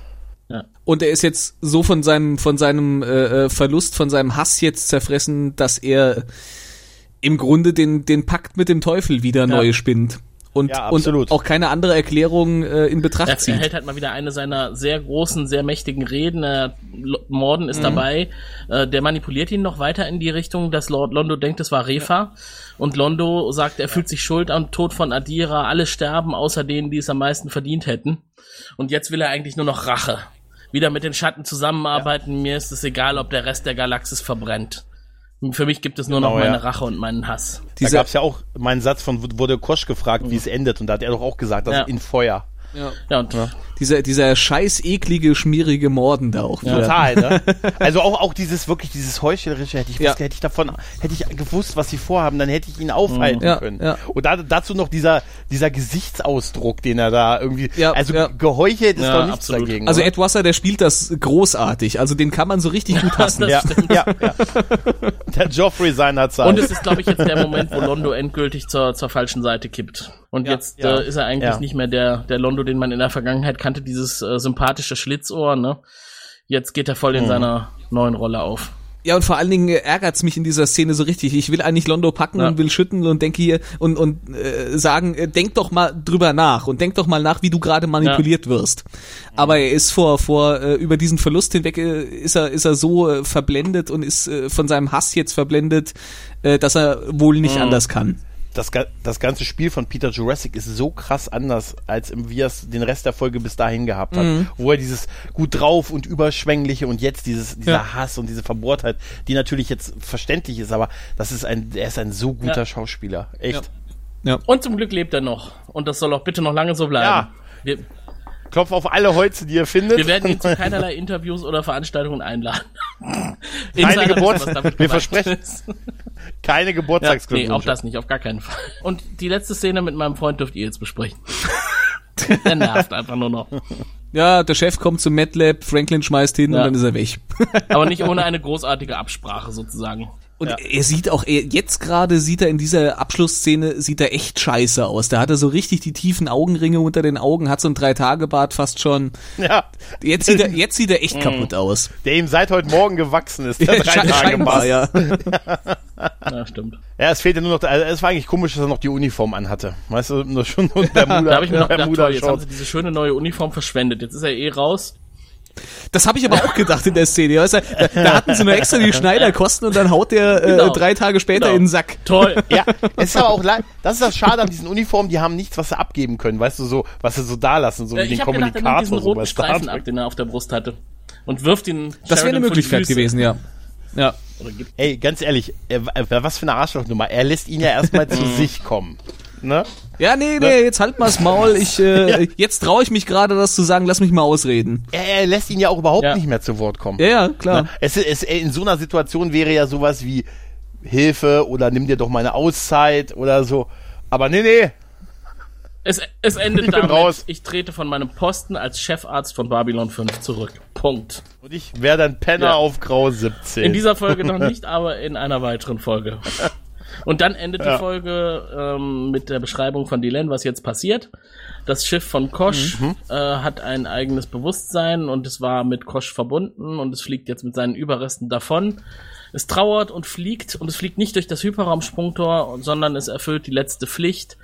Und er ist jetzt so von seinem, von seinem äh, äh, Verlust, von seinem Hass jetzt zerfressen, dass er im Grunde den, den Pakt mit dem Teufel wieder neu spinnt. Und, Ja, und auch keine andere Erklärung äh, in Betracht Er, er zieht. hält halt mal wieder eine seiner sehr großen, sehr mächtigen Reden. Äh, Morden ist dabei. Äh, der manipuliert ihn noch weiter in die Richtung, dass Lord Londo denkt, es war Refa. Und Londo sagt, er fühlt sich schuld am Tod von Adira. Alle sterben, außer denen, die es am meisten verdient hätten. Und jetzt will er eigentlich nur noch Rache. Wieder mit den Schatten zusammenarbeiten. Mir ist es egal, ob der Rest der Galaxis verbrennt. Für mich gibt es nur noch Genau, ja. meine Rache und meinen Hass. Da gab es ja auch meinen Satz von, wurde Kosch gefragt, wie es endet. Und da hat er doch auch gesagt, das Ja. in Feuer. Ja, und Dieser, dieser scheiß eklige, schmierige Morden da auch wieder. Total, ne? Also auch, auch dieses wirklich, dieses Heuchlerische, hätte ich, Ja. wusste, hätte ich davon, hätte ich gewusst, was sie vorhaben, dann hätte ich ihn aufhalten Ja, können. ja. Und da, dazu noch dieser, dieser Gesichtsausdruck, den er da irgendwie, Ja, also ja. geheuchelt ist Ja, doch nichts absolut. dagegen. Also oder? Ed Wasser, der spielt das großartig. Also den kann man so richtig gut hassen. ja, ja, ja. Der Joffrey seiner Zeit. Und es ist, glaube ich, jetzt der Moment, wo Londo endgültig zur, zur falschen Seite kippt. Und jetzt ja. Äh, ist er eigentlich Ja. nicht mehr der, der Londo, den man in der Vergangenheit kannte, dieses äh, sympathische Schlitzohr, ne? Jetzt geht er voll Mhm. in seiner neuen Rolle auf. Ja, und vor allen Dingen ärgert's mich in dieser Szene so richtig. Ich will eigentlich Londo packen Ja. und will schütteln und denke hier und, und äh, sagen, äh, denk doch mal drüber nach und denk doch mal nach, wie du gerade manipuliert wirst. Aber er ist vor, vor äh, über diesen Verlust hinweg, äh, ist er, ist er so äh, verblendet und ist äh, von seinem Hass jetzt verblendet, äh, dass er wohl nicht anders kann. Das, das ganze Spiel von Peter Jurassic ist so krass anders, als im, wie er es den Rest der Folge bis dahin gehabt hat. Mhm. Wo er dieses gut drauf und überschwängliche und jetzt dieses, dieser Ja. Hass und diese Verbohrtheit, die natürlich jetzt verständlich ist, aber das ist ein, er ist ein so guter Ja. Schauspieler. Echt. Und zum Glück lebt er noch. Und das soll auch bitte noch lange so bleiben. Ja. Wir, Klopf auf alle Holze, die ihr findet. wir werden ihn zu keinerlei Interviews oder Veranstaltungen einladen. In Keine seiner Geburts- Liste, was damit wir gemeint versprechen- ist. Keine Ja, nee, Geburtstagsglückwünsche. auch das nicht, auf gar keinen Fall. Und die letzte Szene mit meinem Freund dürft ihr jetzt besprechen. Der nervt einfach nur noch. Ja, der Chef kommt zum MedLab, Franklin schmeißt hin Ja. und dann ist er weg. Aber nicht ohne eine großartige Absprache sozusagen. Und er sieht auch, er, jetzt gerade sieht er in dieser Abschlussszene, sieht er echt scheiße aus. Da hat er so richtig die tiefen Augenringe unter den Augen, hat so ein Drei-Tage-Bart fast schon. Ja. Jetzt sieht er, jetzt sieht er echt Mhm. kaputt aus. Der ihm seit heute Morgen gewachsen ist. Der drei Sche- Tage scheinbar, Bart. ja. Ja, stimmt. Ja, es fehlt ja nur noch, also es war eigentlich komisch, dass er noch die Uniform anhatte. Weißt du, nur schon und Bermuda, Da habe ich mir noch gedacht, toll, jetzt haben sie diese schöne neue Uniform verschwendet. Jetzt ist er eh raus. Das habe ich aber auch gedacht in der Szene. Weißt du, da, da hatten sie nur extra die Schneiderkosten und dann haut der äh, Genau. drei Tage später Genau. in den Sack. Toll. Ja, es ist aber auch leid. Das ist das Schade an diesen Uniformen, die haben nichts, was sie abgeben können, weißt du, so, was sie so da lassen, so Äh, wie den ich habe gedacht, diesen Kommunikator, so roten Streifen ab, den er auf der Brust hatte. Und wirft ihn Das wäre eine Möglichkeit gewesen, ja. Ja. Ey, ganz ehrlich, was für eine Arschlochnummer. Er lässt ihn ja erstmal zu sich kommen. Ne? Ja, nee, nee, jetzt halt mal's Maul. Ich, äh, jetzt traue ich mich gerade, das zu sagen. Lass mich mal ausreden. Er, er lässt ihn ja auch überhaupt Ja. nicht mehr zu Wort kommen. Ja, ja, klar. Ne? Es, es, in so einer Situation wäre ja sowas wie Hilfe oder nimm dir doch mal eine Auszeit oder so. Aber nee, nee. Es, es endet Ich bin damit, raus. ich trete von meinem Posten als Chefarzt von Babylon 5 zurück. Punkt. Und ich wäre dann Penner Ja. auf Grau 17. In dieser Folge noch nicht, aber in einer weiteren Folge. Und dann endet Ja. die Folge ähm, mit der Beschreibung von Dylan, was jetzt passiert. Das Schiff von Kosch Mhm. äh, hat ein eigenes Bewusstsein und es war mit Kosch verbunden und es fliegt jetzt mit seinen Überresten davon. Es trauert und fliegt und es fliegt nicht durch das Hyperraumsprungtor, sondern es erfüllt die letzte Pflicht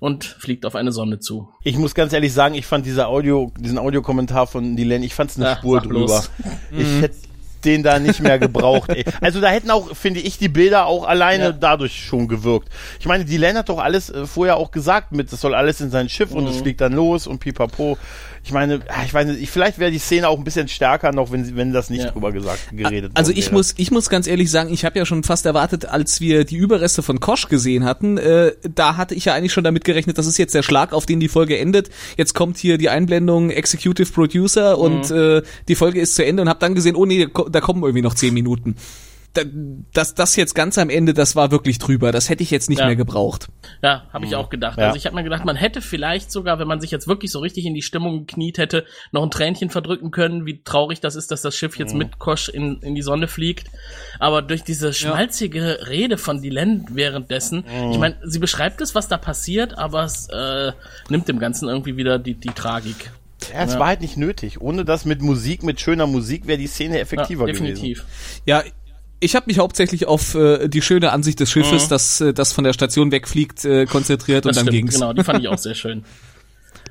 und fliegt auf eine Sonne zu. Ich muss ganz ehrlich sagen, ich fand dieser Audio, diesen Audiokommentar von Dylan, ich fand's eine Ja, Spur drüber. Ich hätte den da nicht mehr gebraucht. Ey. Also da hätten auch, finde ich, die Bilder auch alleine Ja. dadurch schon gewirkt. Ich meine, Dylan hat doch alles äh, vorher auch gesagt mit, das soll alles in sein Schiff und Mhm. es fliegt dann los und pipapo. Ich meine, ich weiß nicht, ich, vielleicht wäre die Szene auch ein bisschen stärker noch, wenn, wenn das nicht Ja. drüber gesagt, geredet Also ich wäre. muss, ich muss ganz ehrlich sagen, ich habe ja schon fast erwartet, als wir die Überreste von Kosch gesehen hatten, äh, da hatte ich ja eigentlich schon damit gerechnet, das ist jetzt der Schlag, auf den die Folge endet. Jetzt kommt hier die Einblendung Executive Producer und Mhm. äh, die Folge ist zu Ende und habe dann gesehen, oh nee, da kommen irgendwie noch zehn Minuten. Da, das, das jetzt ganz am Ende, das war wirklich drüber. Das hätte ich jetzt nicht Ja. mehr gebraucht. Ja, habe ich auch gedacht. Ja. Also ich habe mir gedacht, man hätte vielleicht sogar, wenn man sich jetzt wirklich so richtig in die Stimmung gekniet hätte, noch ein Tränchen verdrücken können, wie traurig das ist, dass das Schiff jetzt mit Kosch in, in die Sonne fliegt. Aber durch diese schmalzige Rede von Dylan währenddessen, ich meine, sie beschreibt es, was da passiert, aber es äh, nimmt dem Ganzen irgendwie wieder die, die Tragik. Ja, es war halt nicht nötig. Ohne das mit Musik, mit schöner Musik, wäre die Szene Ja, effektiver gewesen. definitiv. Ja, ich habe mich hauptsächlich auf äh, die schöne Ansicht des Schiffes, das, äh, das von der Station wegfliegt, äh, konzentriert Das und dann stimmt, ging's. genau, die fand ich auch sehr schön.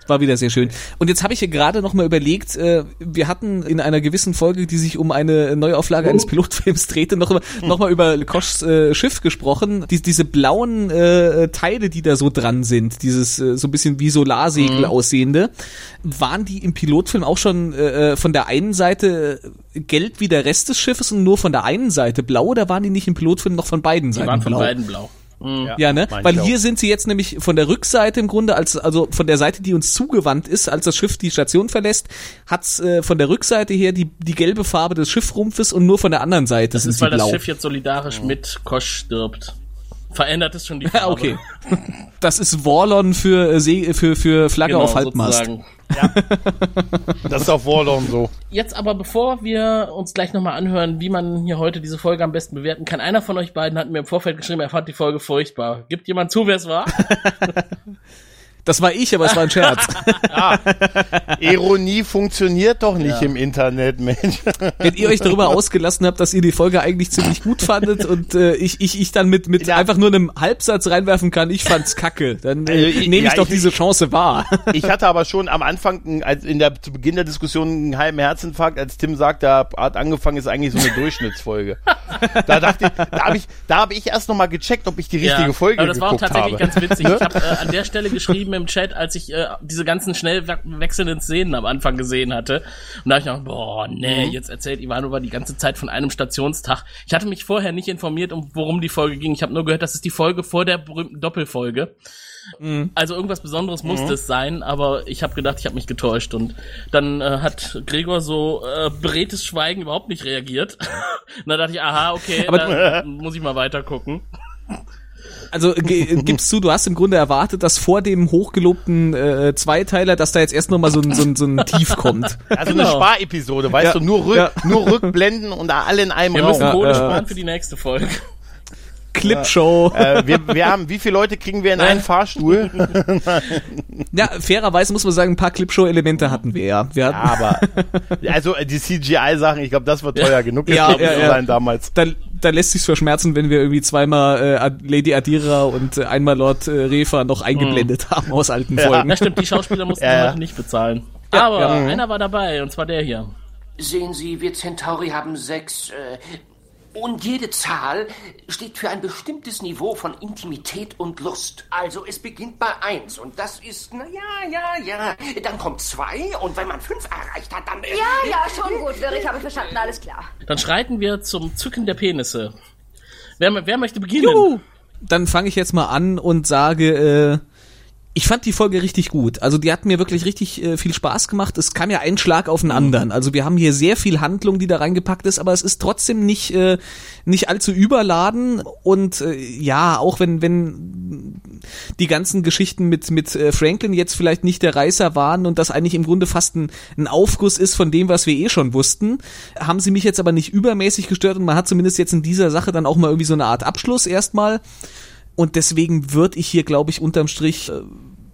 War wieder sehr schön. Und jetzt habe ich hier gerade noch mal überlegt, äh, wir hatten in einer gewissen Folge, die sich um eine Neuauflage eines Pilotfilms drehte, noch, über- noch mal über Koschs äh, Schiff gesprochen. Die, diese blauen äh, Teile, die da so dran sind, dieses äh, so ein bisschen wie Solarsegel aussehende, waren die im Pilotfilm auch schon äh, von der einen Seite äh, gelb wie der Rest des Schiffes und nur von der einen Seite blau oder waren die nicht im Pilotfilm noch von beiden Die Seiten waren von blau? beiden blau. Ja, ne? Weil hier sind sie jetzt nämlich von der Rückseite im Grunde, als also von der Seite, die uns zugewandt ist, als das Schiff die Station verlässt, hat's äh, von der Rückseite her die, die gelbe Farbe des Schiffrumpfes und nur von der anderen Seite Das sind ist, sie weil das blau. Schiff jetzt solidarisch mit Kosch stirbt. Verändert es schon die Farbe. Ja, okay. Das ist Warlon für äh, See, für für Flagge Genau, auf Halbmast. sozusagen. Das ist auf Warlorn so. Jetzt aber, bevor wir uns gleich nochmal anhören, wie man hier heute diese Folge am besten bewerten kann, einer von euch beiden hat mir im Vorfeld geschrieben, er fand die Folge furchtbar. Gibt jemand zu, wer es war? Das war ich, aber es war ein Scherz. Ironie funktioniert doch nicht im Internet, Mensch. Wenn ihr euch darüber ausgelassen habt, dass ihr die Folge eigentlich ziemlich gut fandet und äh, ich, ich, ich dann mit, mit Ja. einfach nur einem Halbsatz reinwerfen kann, ich fand's kacke, dann äh, Also, ich- nehme ich ja, doch ich- diese Chance wahr. Ich hatte aber schon am Anfang, als in der, zu Beginn der Diskussion, einen halben Herzinfarkt, als Tim sagt, der hat angefangen, ist eigentlich so eine Durchschnittsfolge. Da dachte ich, da habe ich, da habe ich erst noch mal gecheckt, ob ich die richtige Folge aber das war auch tatsächlich habe. ganz witzig. Ich habe äh, an der Stelle geschrieben im Chat, als ich äh, diese ganzen schnell we- wechselnden Szenen am Anfang gesehen hatte. Und da habe ich gedacht, boah, nee, Mhm. jetzt erzählt Ivanova die ganze Zeit von einem Stationstag. Ich hatte mich vorher nicht informiert, um worum die Folge ging. Ich habe nur gehört, das ist die Folge vor der berühmten Doppelfolge. Mhm. Also irgendwas Besonderes musste es sein, aber ich habe gedacht, ich habe mich getäuscht. Und dann äh, hat Gregor so äh, beredtes Schweigen überhaupt nicht reagiert. Und dann dachte ich, aha, okay, Aber- dann muss ich mal weiter gucken. Also ge- gibst du, du hast im Grunde erwartet, dass vor dem hochgelobten äh, Zweiteiler, dass da jetzt erst nochmal so ein, so, ein, so ein Tief kommt. Also eine Genau. Sparepisode, weißt Ja. du, nur, rück, Ja. nur Rückblenden und alle in einem Wir Raum. müssen Kohle äh, sparen für die nächste Folge. Clipshow. Äh, wir, wir haben, wie viele Leute kriegen wir in einen Fahrstuhl? Ja, fairerweise muss man sagen, ein paar Clipshow-Elemente hatten wir ja. Wir hatten, Ja, aber also äh, die CGI-Sachen, ich glaube, das wird teuer genug Ja, ja, ja. sein damals. da, da lässt sich's verschmerzen, wenn wir irgendwie zweimal äh, Ad- Lady Adira und äh, einmal Lord äh, Refa noch eingeblendet haben aus alten Folgen. Na stimmt, die Schauspieler mussten Ja, wir ja. heute nicht bezahlen. Aber ja. einer war dabei, und zwar der hier. Sehen Sie, wir Centauri haben sechs. Äh, und jede Zahl steht für ein bestimmtes Niveau von Intimität und Lust. Also es beginnt bei eins und das ist, na ja, ja, ja. Dann kommt zwei und wenn man fünf erreicht hat, dann. Äh, Ja, ja, schon gut, ich habe verstanden, alles klar. Dann schreiten wir zum Zücken der Penisse. Wer, wer möchte beginnen? Juhu. Dann fange ich jetzt mal an und sage, äh, ich fand die Folge richtig gut. Also die hat mir wirklich richtig äh, viel Spaß gemacht. Es kam ja ein Schlag auf den anderen. Also wir haben hier sehr viel Handlung, die da reingepackt ist, aber es ist trotzdem nicht äh, nicht allzu überladen und äh, ja, auch wenn wenn die ganzen Geschichten mit mit äh, Franklin jetzt vielleicht nicht der Reißer waren und das eigentlich im Grunde fast ein, ein Aufguss ist von dem, was wir eh schon wussten, haben sie mich jetzt aber nicht übermäßig gestört und man hat zumindest jetzt in dieser Sache dann auch mal irgendwie so eine Art Abschluss erstmal. Und deswegen würde ich hier, glaube ich, unterm Strich äh,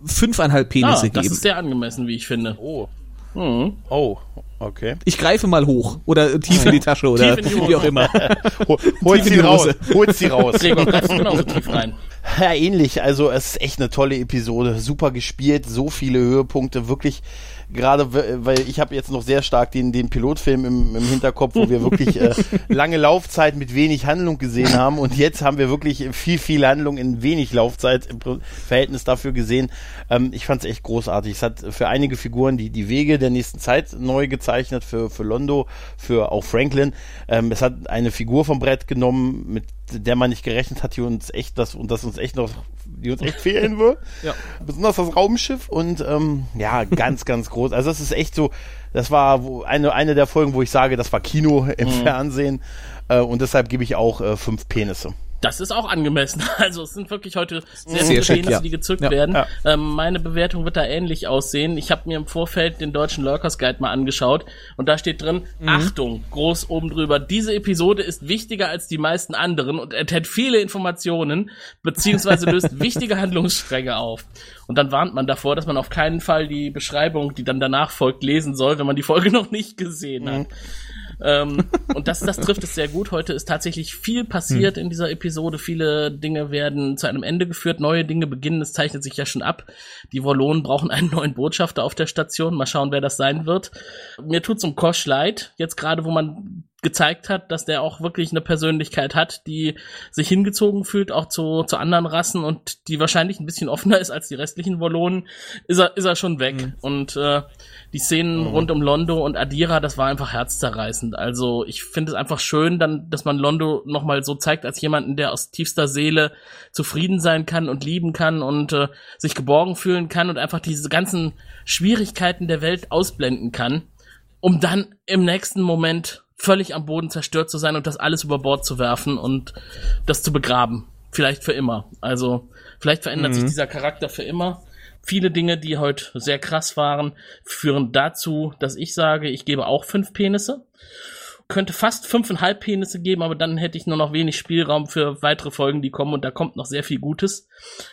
fünfeinhalb Ah, Penisse das geben. ist sehr angemessen, wie ich finde. Oh. Mhm. Oh, okay. Ich greife mal hoch oder tief in die Tasche oder Tief in die Hose. wie auch immer. Hol, in sie die raus. Holt sie raus. Gregor, greifst du genauso tief rein. Ja, ähnlich. Also es ist echt eine tolle Episode. Super gespielt, so viele Höhepunkte. Wirklich, gerade weil ich habe jetzt noch sehr stark den, den Pilotfilm im, im Hinterkopf, wo wir wirklich äh, lange Laufzeit mit wenig Handlung gesehen haben. Und jetzt haben wir wirklich viel, viel Handlung in wenig Laufzeit im Verhältnis dafür gesehen. Ähm, ich fand es echt großartig. Es hat für einige Figuren die, die Wege der nächsten Zeit neu gezeichnet, für, für Londo, für auch Franklin. Ähm, es hat eine Figur vom Brett genommen, mit der man nicht gerechnet hat, die uns echt, das und das uns echt noch, die uns echt fehlen wird. Ja. Besonders das Raumschiff und ähm, ja, ganz, ganz groß. Also das ist echt so, das war eine, eine der Folgen, wo ich sage, das war Kino im Fernsehen. Äh, und deshalb gebe ich auch äh, fünf Penisse. Das ist auch angemessen. Also es sind wirklich heute sehr, Sehr schick, Penisse, ja. die gezückt Ja. werden. Ja. Ähm, meine Bewertung wird da ähnlich aussehen. Ich habe mir im Vorfeld den deutschen Lurkers Guide mal angeschaut und da steht drin, Mhm. Achtung, groß oben drüber, diese Episode ist wichtiger als die meisten anderen und enthält viele Informationen, beziehungsweise löst wichtige Handlungsstränge auf. Und dann warnt man davor, dass man auf keinen Fall die Beschreibung, die dann danach folgt, lesen soll, wenn man die Folge noch nicht gesehen hat. Ähm, und das, das trifft es sehr gut. Heute ist tatsächlich viel passiert in dieser Episode. Viele Dinge werden zu einem Ende geführt, neue Dinge beginnen. Es zeichnet sich ja schon ab. Die Wollonen brauchen einen neuen Botschafter auf der Station. Mal schauen, wer das sein wird. Mir tut's um Kosch leid. Jetzt gerade, wo man gezeigt hat, dass der auch wirklich eine Persönlichkeit hat, die sich hingezogen fühlt, auch zu, zu anderen Rassen und die wahrscheinlich ein bisschen offener ist als die restlichen Wollonen, ist er, ist er schon weg. Und äh, die Szenen rund um Londo und Adira, das war einfach herzzerreißend. Also ich finde es einfach schön, dann, dass man Londo nochmal so zeigt als jemanden, der aus tiefster Seele zufrieden sein kann und lieben kann und äh, sich geborgen fühlen kann und einfach diese ganzen Schwierigkeiten der Welt ausblenden kann, um dann im nächsten Moment völlig am Boden zerstört zu sein und das alles über Bord zu werfen und das zu begraben. Vielleicht für immer. Also vielleicht verändert sich dieser Charakter für immer. Viele Dinge, die heute sehr krass waren, führen dazu, dass ich sage, ich gebe auch fünf Penisse. Könnte fast fünfeinhalb Penisse geben, aber dann hätte ich nur noch wenig Spielraum für weitere Folgen, die kommen und da kommt noch sehr viel Gutes.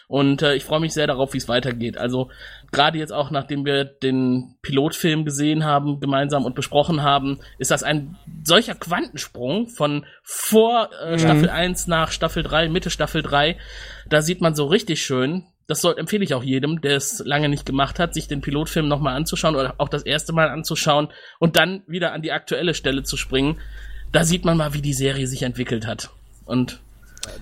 Und äh, ich freue mich sehr darauf, wie es weitergeht. Also gerade jetzt auch, nachdem wir den Pilotfilm gesehen haben, gemeinsam und besprochen haben, ist das ein solcher Quantensprung von vor äh, Staffel 1 nach Staffel 3, Mitte Staffel 3. Da sieht man so richtig schön, das soll, empfehle ich auch jedem, der es lange nicht gemacht hat, sich den Pilotfilm nochmal anzuschauen oder auch das erste Mal anzuschauen und dann wieder an die aktuelle Stelle zu springen. Da sieht man mal, wie die Serie sich entwickelt hat. Und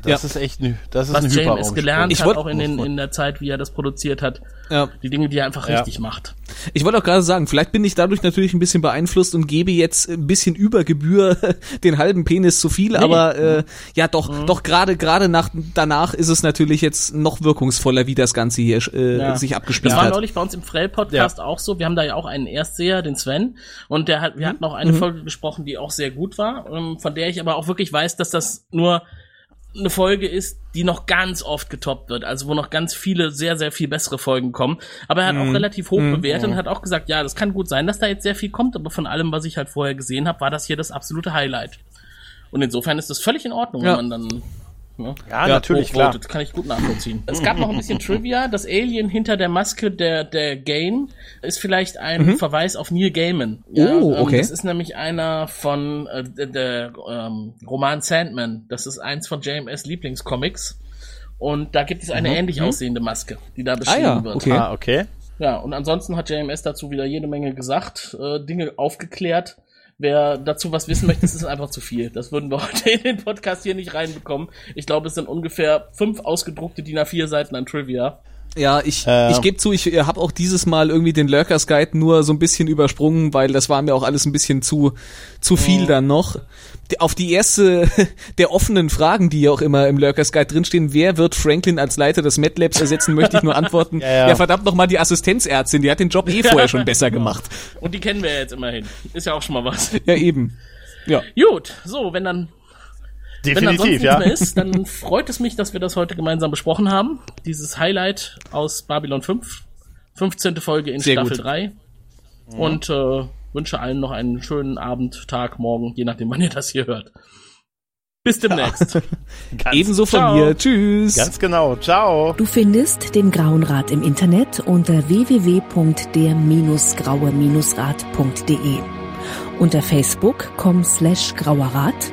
Das ist echt, ne- das ist ein was JMS Hyperraumsprung. gelernt Ich hat, wollt- auch in, den, in der Zeit, wie er das produziert hat. Ja. Die Dinge, die er einfach Ja. richtig macht. Ich wollte auch gerade sagen, vielleicht bin ich dadurch natürlich ein bisschen beeinflusst und gebe jetzt ein bisschen über Gebühr den halben Penis zu viel, aber äh, ja doch, Mhm. doch gerade gerade nach danach ist es natürlich jetzt noch wirkungsvoller, wie das Ganze hier äh, Ja. sich abgespielt Das war hat. neulich bei uns im Frell-Podcast auch so. Wir haben da ja auch einen Erstseher, den Sven. Und der hat, wir hatten auch eine Folge gesprochen, die auch sehr gut war, ähm, von der ich aber auch wirklich weiß, dass das nur eine Folge ist, die noch ganz oft getoppt wird, also wo noch ganz viele sehr, sehr viel bessere Folgen kommen. Aber er hat auch relativ hoch bewertet und hat auch gesagt, ja, das kann gut sein, dass da jetzt sehr viel kommt, aber von allem, was ich halt vorher gesehen habe, war das hier das absolute Highlight. Und insofern ist das völlig in Ordnung, Ja. wenn man dann ne, Ja, natürlich, klar. hochvotet. Kann ich gut nachvollziehen. Es gab noch ein bisschen Trivia. Das Alien hinter der Maske der, der Gain ist vielleicht ein Verweis auf Neil Gaiman. Oh, okay. Ähm, das ist nämlich einer von äh, der, der ähm, Roman Sandman. Das ist eins von JMS Lieblingscomics. Und da gibt es eine ähnlich aussehende Maske, die da beschrieben ja, wird. okay. Ah, okay. Ja, und ansonsten hat JMS dazu wieder jede Menge gesagt, äh, Dinge aufgeklärt. Wer dazu was wissen möchte, das ist einfach zu viel. Das würden wir heute in den Podcast hier nicht reinbekommen. Ich glaube, es sind ungefähr fünf ausgedruckte DIN A4 Seiten an Trivia. Ja, ich, Äh. ich gebe zu, ich äh, habe auch dieses Mal irgendwie den Lurkers Guide nur so ein bisschen übersprungen, weil das war mir auch alles ein bisschen zu zu viel dann noch. Die- Auf die erste der offenen Fragen, die ja auch immer im Lurkers Guide drinstehen, wer wird Franklin als Leiter des MedLabs ersetzen, möchte ich nur antworten. Ja, ja. ja, verdammt noch mal die Assistenzärztin, die hat den Job eh vorher schon besser gemacht. Und die kennen wir ja jetzt immerhin. Ist ja auch schon mal was. Ja, eben. Ja. Gut, so, wenn dann, wenn Definitiv, nichts ja. mehr ist, dann freut es mich, dass wir das heute gemeinsam besprochen haben. Dieses Highlight aus Babylon 5. 15. Folge in Sehr Staffel gut. 3. Und äh, wünsche allen noch einen schönen Abend, Tag, Morgen, je nachdem, wann ihr das hier hört. Bis demnächst. Ganz, Ebenso von Ciao. mir. Tschüss. Ganz genau. Ciao. Du findest den Grauen Rat im Internet unter www.der-graue-rat.de, unter facebook.com slash grauerrat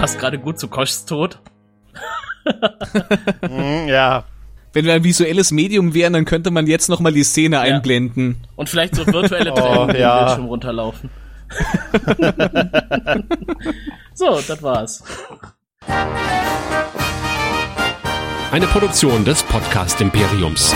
passt gerade gut zu Koschs Tod. Hm, ja. Wenn wir ein visuelles Medium wären, dann könnte man jetzt nochmal die Szene einblenden. Und vielleicht so virtuelle Oh, Tränen die ja. im Bildschirm runterlaufen. so, das war's. Eine Produktion des Podcast Imperiums.